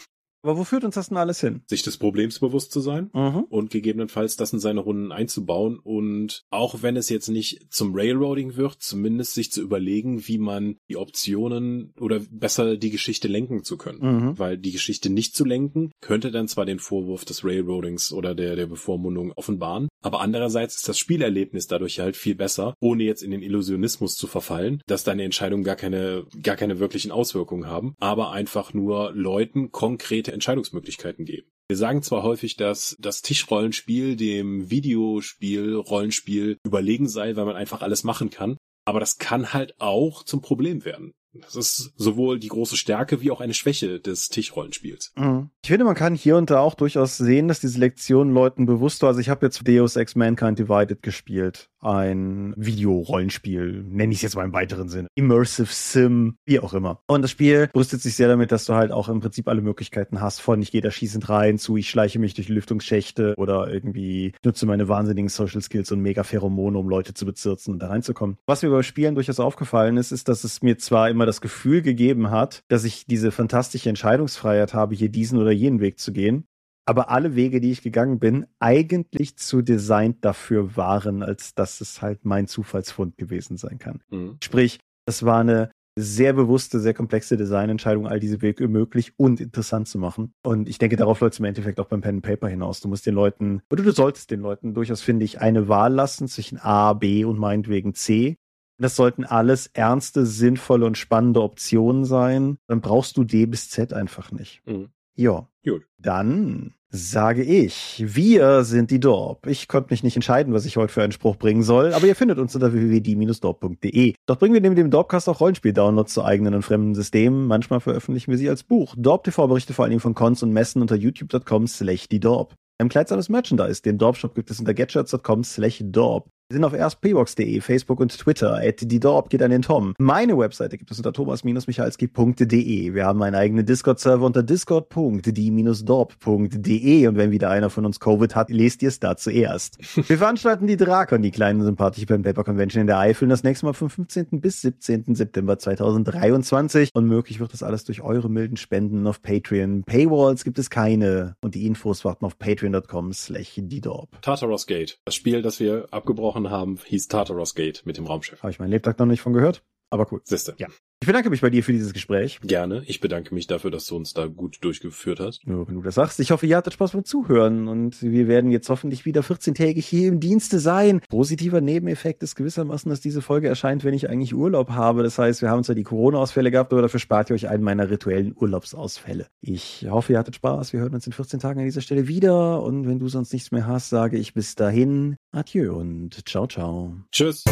Aber wo führt uns das denn alles hin? Sich des Problems bewusst zu sein mhm. und gegebenenfalls das in seine Runden einzubauen und auch wenn es jetzt nicht zum Railroading wird, zumindest sich zu überlegen, wie man die Optionen oder besser die Geschichte lenken zu können. Mhm. Weil die Geschichte nicht zu lenken, könnte dann zwar den Vorwurf des Railroadings oder der, der Bevormundung offenbaren, aber andererseits ist das Spielerlebnis dadurch halt viel besser, ohne jetzt in den Illusionismus zu verfallen, dass deine Entscheidungen gar keine, gar keine wirklichen Auswirkungen haben, aber einfach nur Leuten konkrete Entscheidungsmöglichkeiten geben. Wir sagen zwar häufig, dass das Tischrollenspiel dem Videospiel, Rollenspiel überlegen sei, weil man einfach alles machen kann. Aber das kann halt auch zum Problem werden. Das ist sowohl die große Stärke wie auch eine Schwäche des Tischrollenspiels. Mhm. Ich finde, man kann hier und da auch durchaus sehen, dass diese Lektion Leuten bewusst war. Also ich habe jetzt Deus Ex Mankind Divided gespielt. Ein Videorollenspiel, nenne ich es jetzt mal im weiteren Sinne. Immersive Sim, wie auch immer. Und das Spiel brüstet sich sehr damit, dass du halt auch im Prinzip alle Möglichkeiten hast, von ich gehe da schießend rein zu ich schleiche mich durch Lüftungsschächte oder irgendwie nutze meine wahnsinnigen Social Skills und mega Pheromone, um Leute zu bezirzen und da reinzukommen. Was mir beim Spielen durchaus aufgefallen ist, ist, dass es mir zwar immer das Gefühl gegeben hat, dass ich diese fantastische Entscheidungsfreiheit habe, hier diesen oder jenen Weg zu gehen, aber alle Wege, die ich gegangen bin, eigentlich zu designt dafür waren, als dass es halt mein Zufallsfund gewesen sein kann. Mhm. Sprich, das war eine sehr bewusste, sehr komplexe Designentscheidung, all diese Wege möglich und interessant zu machen. Und ich denke, darauf läuft es im Endeffekt auch beim Pen and Paper hinaus. Du musst den Leuten, oder du solltest den Leuten durchaus, finde ich, eine Wahl lassen zwischen A, B und meinetwegen C. Das sollten alles ernste, sinnvolle und spannende Optionen sein. Dann brauchst du D bis Z einfach nicht. Mhm. Ja. Gut. Dann sage ich, wir sind die Dorp. Ich konnte mich nicht entscheiden, was ich heute für einen Spruch bringen soll, aber ihr findet uns unter www.die-dorp.de. Dort bringen wir neben dem Dorpcast auch Rollenspiel-Downloads zu eigenen und fremden Systemen. Manchmal veröffentlichen wir sie als Buch. Dorp TV berichte vor Dingen von Cons und Messen unter youtube.com slash die Dorp. Ein kleidsames Merchandise. Den Dorp-Shop gibt es unter getshirts.com slash Dorp. Wir sind auf erstpbox.de, Facebook und Twitter. At die Dorp geht an den Tom. Meine Webseite gibt es unter thomas-michalski.de. Wir haben einen eigenen Discord-Server unter discord.die-dorp.de. Und wenn wieder einer von uns Covid hat, lest ihr es da zuerst. Wir veranstalten die Drakon, die kleine sympathische Pen Paper Convention in der Eifel, das nächste Mal vom 15. bis 17. September 2023. Und möglich wird das alles durch eure milden Spenden auf Patreon. Paywalls gibt es keine. Und die Infos warten auf patreon.com slash die Dorp. Tartaros Gate. Das Spiel, das wir abgebrochen haben, hieß Tartaros Gate mit dem Raumschiff. Habe ich meinen Lebtag noch nicht von gehört, aber cool. Siehste. Ja. Ich bedanke mich bei dir für dieses Gespräch. Gerne. Ich bedanke mich dafür, dass du uns da gut durchgeführt hast. Nur wenn du das sagst. Ich hoffe, ihr hattet Spaß beim Zuhören und wir werden jetzt hoffentlich wieder 14-tägig hier im Dienste sein. Positiver Nebeneffekt ist gewissermaßen, dass diese Folge erscheint, wenn ich eigentlich Urlaub habe. Das heißt, wir haben zwar die Corona-Ausfälle gehabt, aber dafür spart ihr euch einen meiner rituellen Urlaubsausfälle. Ich hoffe, ihr hattet Spaß. Wir hören uns in 14 Tagen an dieser Stelle wieder und wenn du sonst nichts mehr hast, sage ich bis dahin Adieu und ciao, ciao. Tschüss.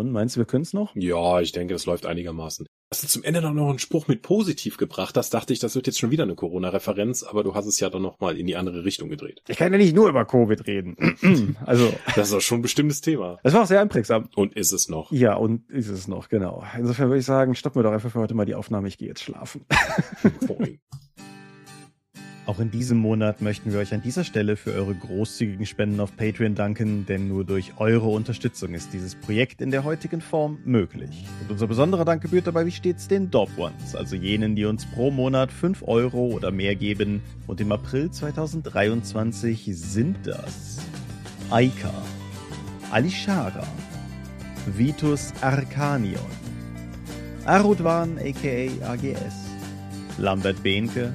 Und meinst du, wir können es noch? Ja, ich denke, das läuft einigermaßen. Hast du zum Ende noch einen Spruch mit positiv gebracht? Das dachte ich, das wird jetzt schon wieder eine Corona-Referenz, aber du hast es ja dann nochmal in die andere Richtung gedreht. Ich kann ja nicht nur über Covid reden. also. Das ist doch schon ein bestimmtes Thema. Das war auch sehr einprägsam. Und ist es noch. Ja, und ist es noch, genau. Insofern würde ich sagen, stoppen wir doch einfach für heute mal die Aufnahme. Ich gehe jetzt schlafen. Auch in diesem Monat möchten wir euch an dieser Stelle für eure großzügigen Spenden auf Patreon danken, denn nur durch eure Unterstützung ist dieses Projekt in der heutigen Form möglich. Und unser besonderer Dank gebührt dabei wie stets den Dob Ones, also jenen, die uns pro Monat 5 Euro oder mehr geben. Und im April 2023 sind das Aika, Alishara, Vitus Arcanion, Arudwan aka AGS, Lambert Behnke,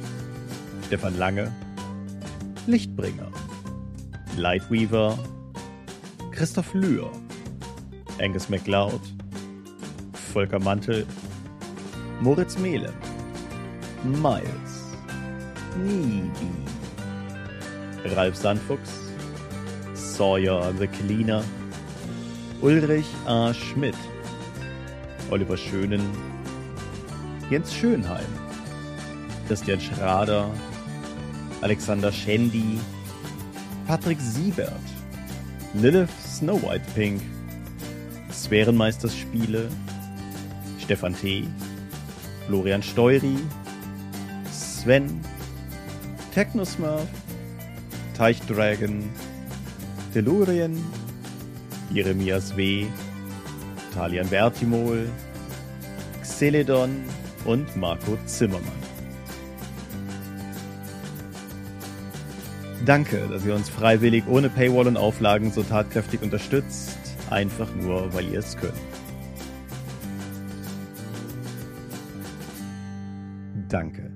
Stefan Lange, Lichtbringer, Lightweaver, Christoph Lühr, Angus MacLeod, Volker Mantel, Moritz Mehle, Miles, Nibi, Ralf Sandfuchs, Sawyer the Cleaner, Ulrich A. Schmidt, Oliver Schönen, Jens Schönheim, Christian Schrader, Alexander Schendi, Patrick Siebert, Lilith Snow White Pink, Sphärenmeisters Spiele, Stefan T., Florian Steury, Sven, Technosmurf, Teichdragon, Tellurien, Jeremias W., Talian Vertimol, Xeledon und Marco Zimmermann. Danke, dass ihr uns freiwillig ohne Paywall und Auflagen so tatkräftig unterstützt, einfach nur, weil ihr es könnt. Danke.